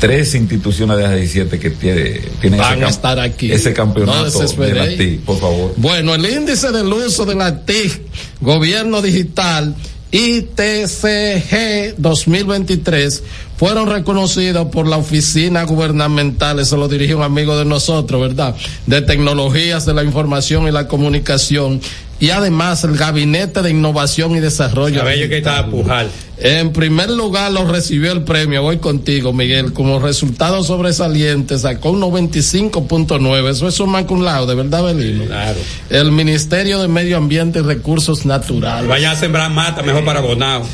tres instituciones de las 17 que tiene, tienen Van ese, a estar aquí. ese No campeonato de la TIC, por favor. Bueno, el índice del uso de la TIC, gobierno digital, ITCG 2023, fueron reconocidos por la oficina gubernamental, eso lo dirige un amigo de nosotros, ¿verdad? De tecnologías de la información y la comunicación. Y además el Gabinete de Innovación y Desarrollo. Que estaba pujar. En primer lugar lo recibió el premio, voy contigo Miguel, como resultado sobresaliente sacó un 95.9, eso es un man cum laude, ¿verdad Belino? Claro. El Ministerio de Medio Ambiente y Recursos Naturales. Vaya a sembrar mata, mejor para Bonao.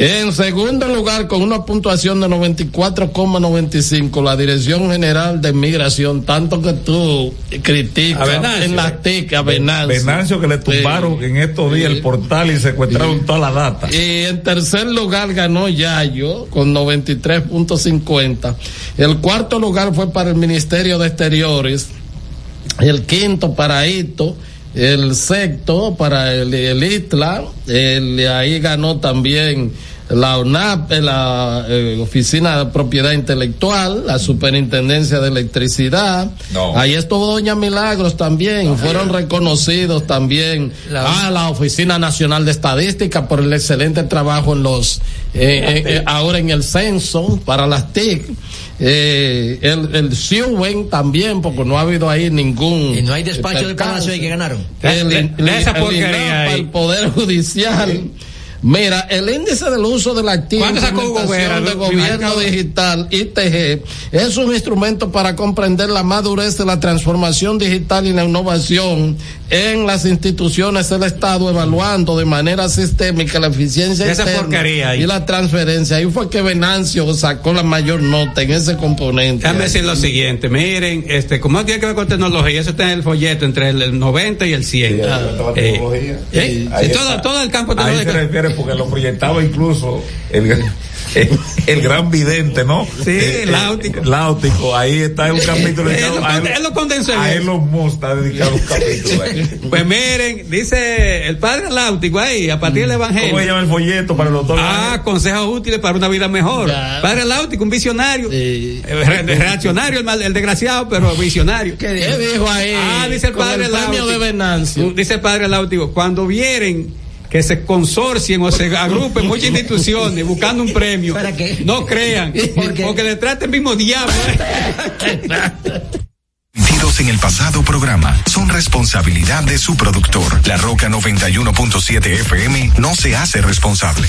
En segundo lugar, con una puntuación de 94,95, la Dirección General de Migración, tanto que tú criticas en las TIC a Venancio. Venancio que le tumbaron en estos días el portal y secuestraron toda la data. Y en tercer lugar ganó Yayo con 93.50. El cuarto lugar fue para el Ministerio de Exteriores. El quinto para Ito el sexto para el, el ITLA, el, ahí ganó también la ONAP, la eh, Oficina de Propiedad Intelectual, la Superintendencia de Electricidad. Ahí estuvo Doña Milagros también, fueron reconocidos también la, ah, la Oficina Nacional de Estadística por el excelente trabajo en los, eh, eh, ahora en el censo para las TIC. Eh, el, el también, porque no ha habido ahí ningún. Y no hay despacho de Palacio ahí que ganaron. El, el Poder Judicial. Mira, el índice del uso de la actividad de gobierno digital, ITG, es un instrumento para comprender la madurez de la transformación digital y la innovación en las instituciones del Estado, evaluando de manera sistémica la eficiencia esa porquería y la transferencia. Ahí fue que Venancio sacó la mayor nota en ese componente. Déjame decir lo siguiente, miren, este, como tiene que ver con tecnología, eso está en el folleto entre el 90 y el 100. eh, eh, todo, todo el campo tecnológico porque lo proyectaba incluso el, el, gran vidente, ¿no? Sí, eh, el Láutico. Láutico, ahí está un capítulo dedicado. él, él, lo condensó. A él lo está dedicado un capítulo Pues miren, dice el padre Láutico ahí, a partir del Evangelio. ¿Cómo se llama el folleto para los doctores? Ah, consejos útiles para una vida mejor. Padre Láutico, un visionario. Sí. Eh, reaccionario, el, el, desgraciado, pero visionario. ¿Qué dijo ahí? Ah, dice el padre Láutico. de Dice el padre Láutico, cuando vieren que se consorcien o se agrupen muchas instituciones buscando un premio. ¿Para qué? No crean, porque detrás del mismo diablo. en el pasado programa son responsabilidad de su productor. La Roca 91.7 FM no se hace responsable.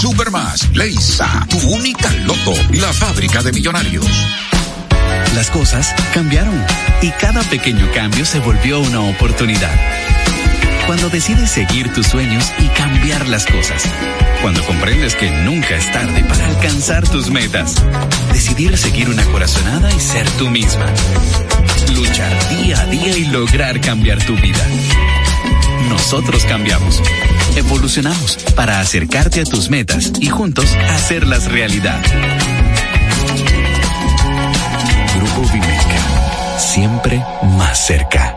Supermas. Leisa, tu única loto, la fábrica de millonarios. Las cosas cambiaron y cada pequeño cambio se volvió una oportunidad. Cuando decides seguir tus sueños y cambiar las cosas. Cuando comprendes que nunca es tarde para alcanzar tus metas. Decidir seguir una corazonada y ser tú misma. Luchar día a día y lograr cambiar tu vida. Nosotros cambiamos. Evolucionamos para acercarte a tus metas y juntos hacerlas realidad. Grupo Vimeca. Siempre más cerca.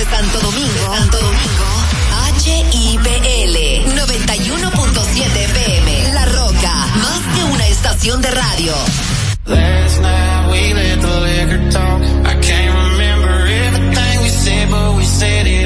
Desde Santo Domingo, Santo Domingo, HIPL 91.7 FM. La Roca, más que una estación de radio. Last night we let the liquor talk. I can't remember everything we said, but we said it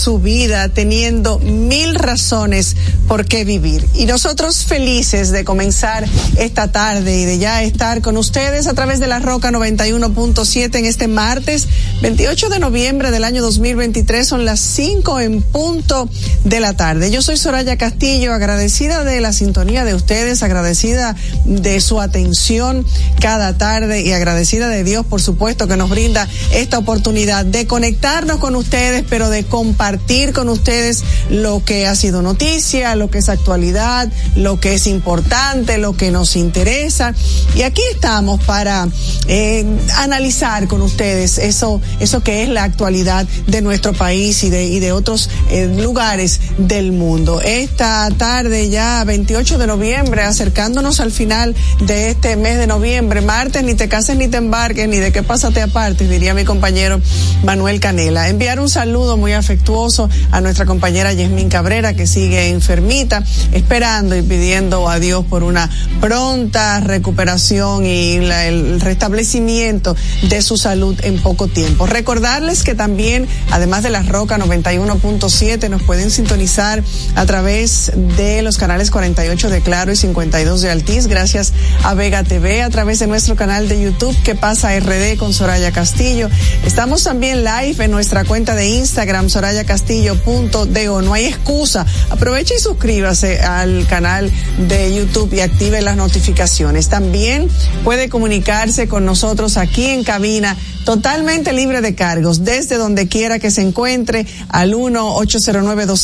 su vida teniendo mil razones por qué vivir. Y nosotros felices de comenzar esta tarde y de ya estar con ustedes a través de la Roca 91.7 en este martes 28 de noviembre del año 2023. Son las 5 en punto de la tarde. Yo soy Soraya Castillo, agradecida de la sintonía de ustedes, agradecida de su atención cada tarde y agradecida de Dios, por supuesto, que nos brinda esta oportunidad de conectarnos con ustedes, pero de compartir con ustedes lo que ha sido noticia, lo que es actualidad, lo que es importante, lo que nos interesa. Y aquí estamos para eh, analizar con ustedes eso, eso que es la actualidad de nuestro país y de, y de otros eh, lugares del mundo. Esta tarde ya 28 de noviembre, acercándonos al final de este mes de noviembre, martes ni te cases ni te embarques, ni de qué pásate aparte, diría mi compañero Manuel Canela. Enviar un saludo muy afectuoso a nuestra compañera Yasmín Cabrera, que sigue enfermita, esperando y pidiendo a Dios por una pronta recuperación y el restablecimiento de su salud en poco tiempo. Recordarles que también, además de la Roca 91.7, nos pueden sintonizar a través de los canales 48 de Claro y 52 de Altiz, gracias a Vega TV, a través de nuestro canal de YouTube, que pasa RD con Soraya Castillo. Estamos también live en nuestra cuenta de Instagram, sorayacastillo.do. No hay excusa. Aproveche y suscríbase al canal de YouTube y active las notificaciones. También puede comunicarse con nosotros aquí en cabina totalmente libre de cargos, desde donde quiera que se encuentre, al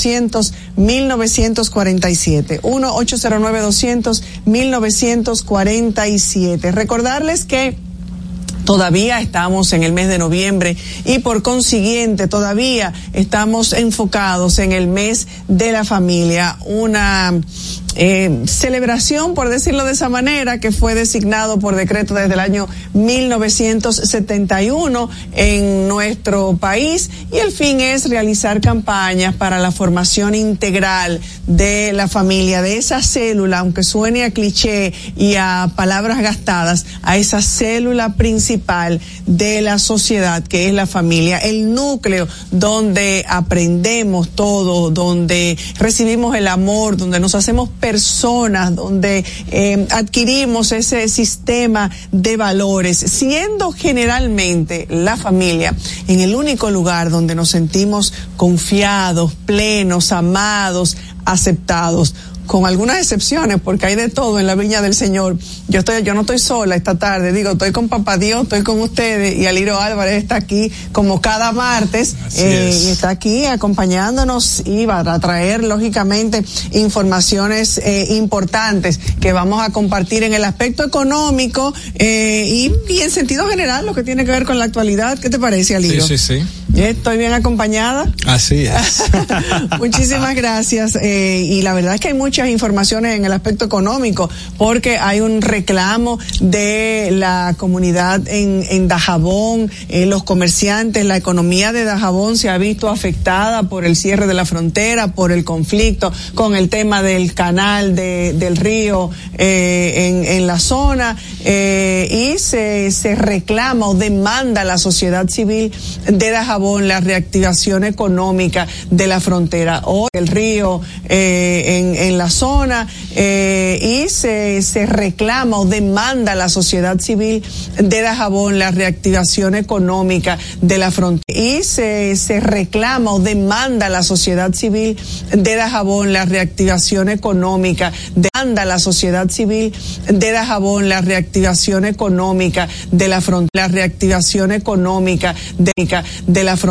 1-809-200-1947. 1-809-200-1947. Recordarles que Todavía estamos en el mes de noviembre y por consiguiente todavía estamos enfocados en el mes de la familia. Una eh, celebración, por decirlo de esa manera, que fue designado por decreto desde el año 1971 en nuestro país. Y el fin es realizar campañas para la formación integral de la familia, de esa célula, aunque suene a cliché y a palabras gastadas, a esa célula principal de la sociedad que es la familia, el núcleo donde aprendemos todo, donde recibimos el amor, donde nos hacemos personas, donde eh, adquirimos ese sistema de valores, siendo generalmente la familia en el único lugar donde nos sentimos confiados, plenos, amados, aceptados. Con algunas excepciones, porque hay de todo en la viña del Señor. Yo estoy, yo no estoy sola esta tarde, digo, estoy con Papá Dios, estoy con ustedes y Aliro Álvarez está aquí como cada martes eh, y está aquí acompañándonos y va a traer lógicamente informaciones eh, importantes que vamos a compartir en el aspecto económico eh, y, y en sentido general lo que tiene que ver con la actualidad. ¿Qué te parece, Aliro? Sí, sí, sí. Estoy bien acompañada. Así es. Muchísimas gracias. Eh, y la verdad es que hay muchas informaciones en el aspecto económico, porque hay un reclamo de la comunidad en, en Dajabón, eh, los comerciantes, la economía de Dajabón se ha visto afectada por el cierre de la frontera, por el conflicto con el tema del canal de, del río eh, en, en la zona, eh, y se, se reclama o demanda a la sociedad civil de Dajabón la reactivación económica de la frontera. O el río eh, en, en zona eh, y se, se reclama o demanda a la sociedad civil de Dajabón la reactivación económica de la frontera. Y se, se reclama o demanda a la sociedad civil de Dajabón la reactivación económica demanda la sociedad civil de Dajabón la reactivación económica de la frontera la reactivación económica de, de la frontera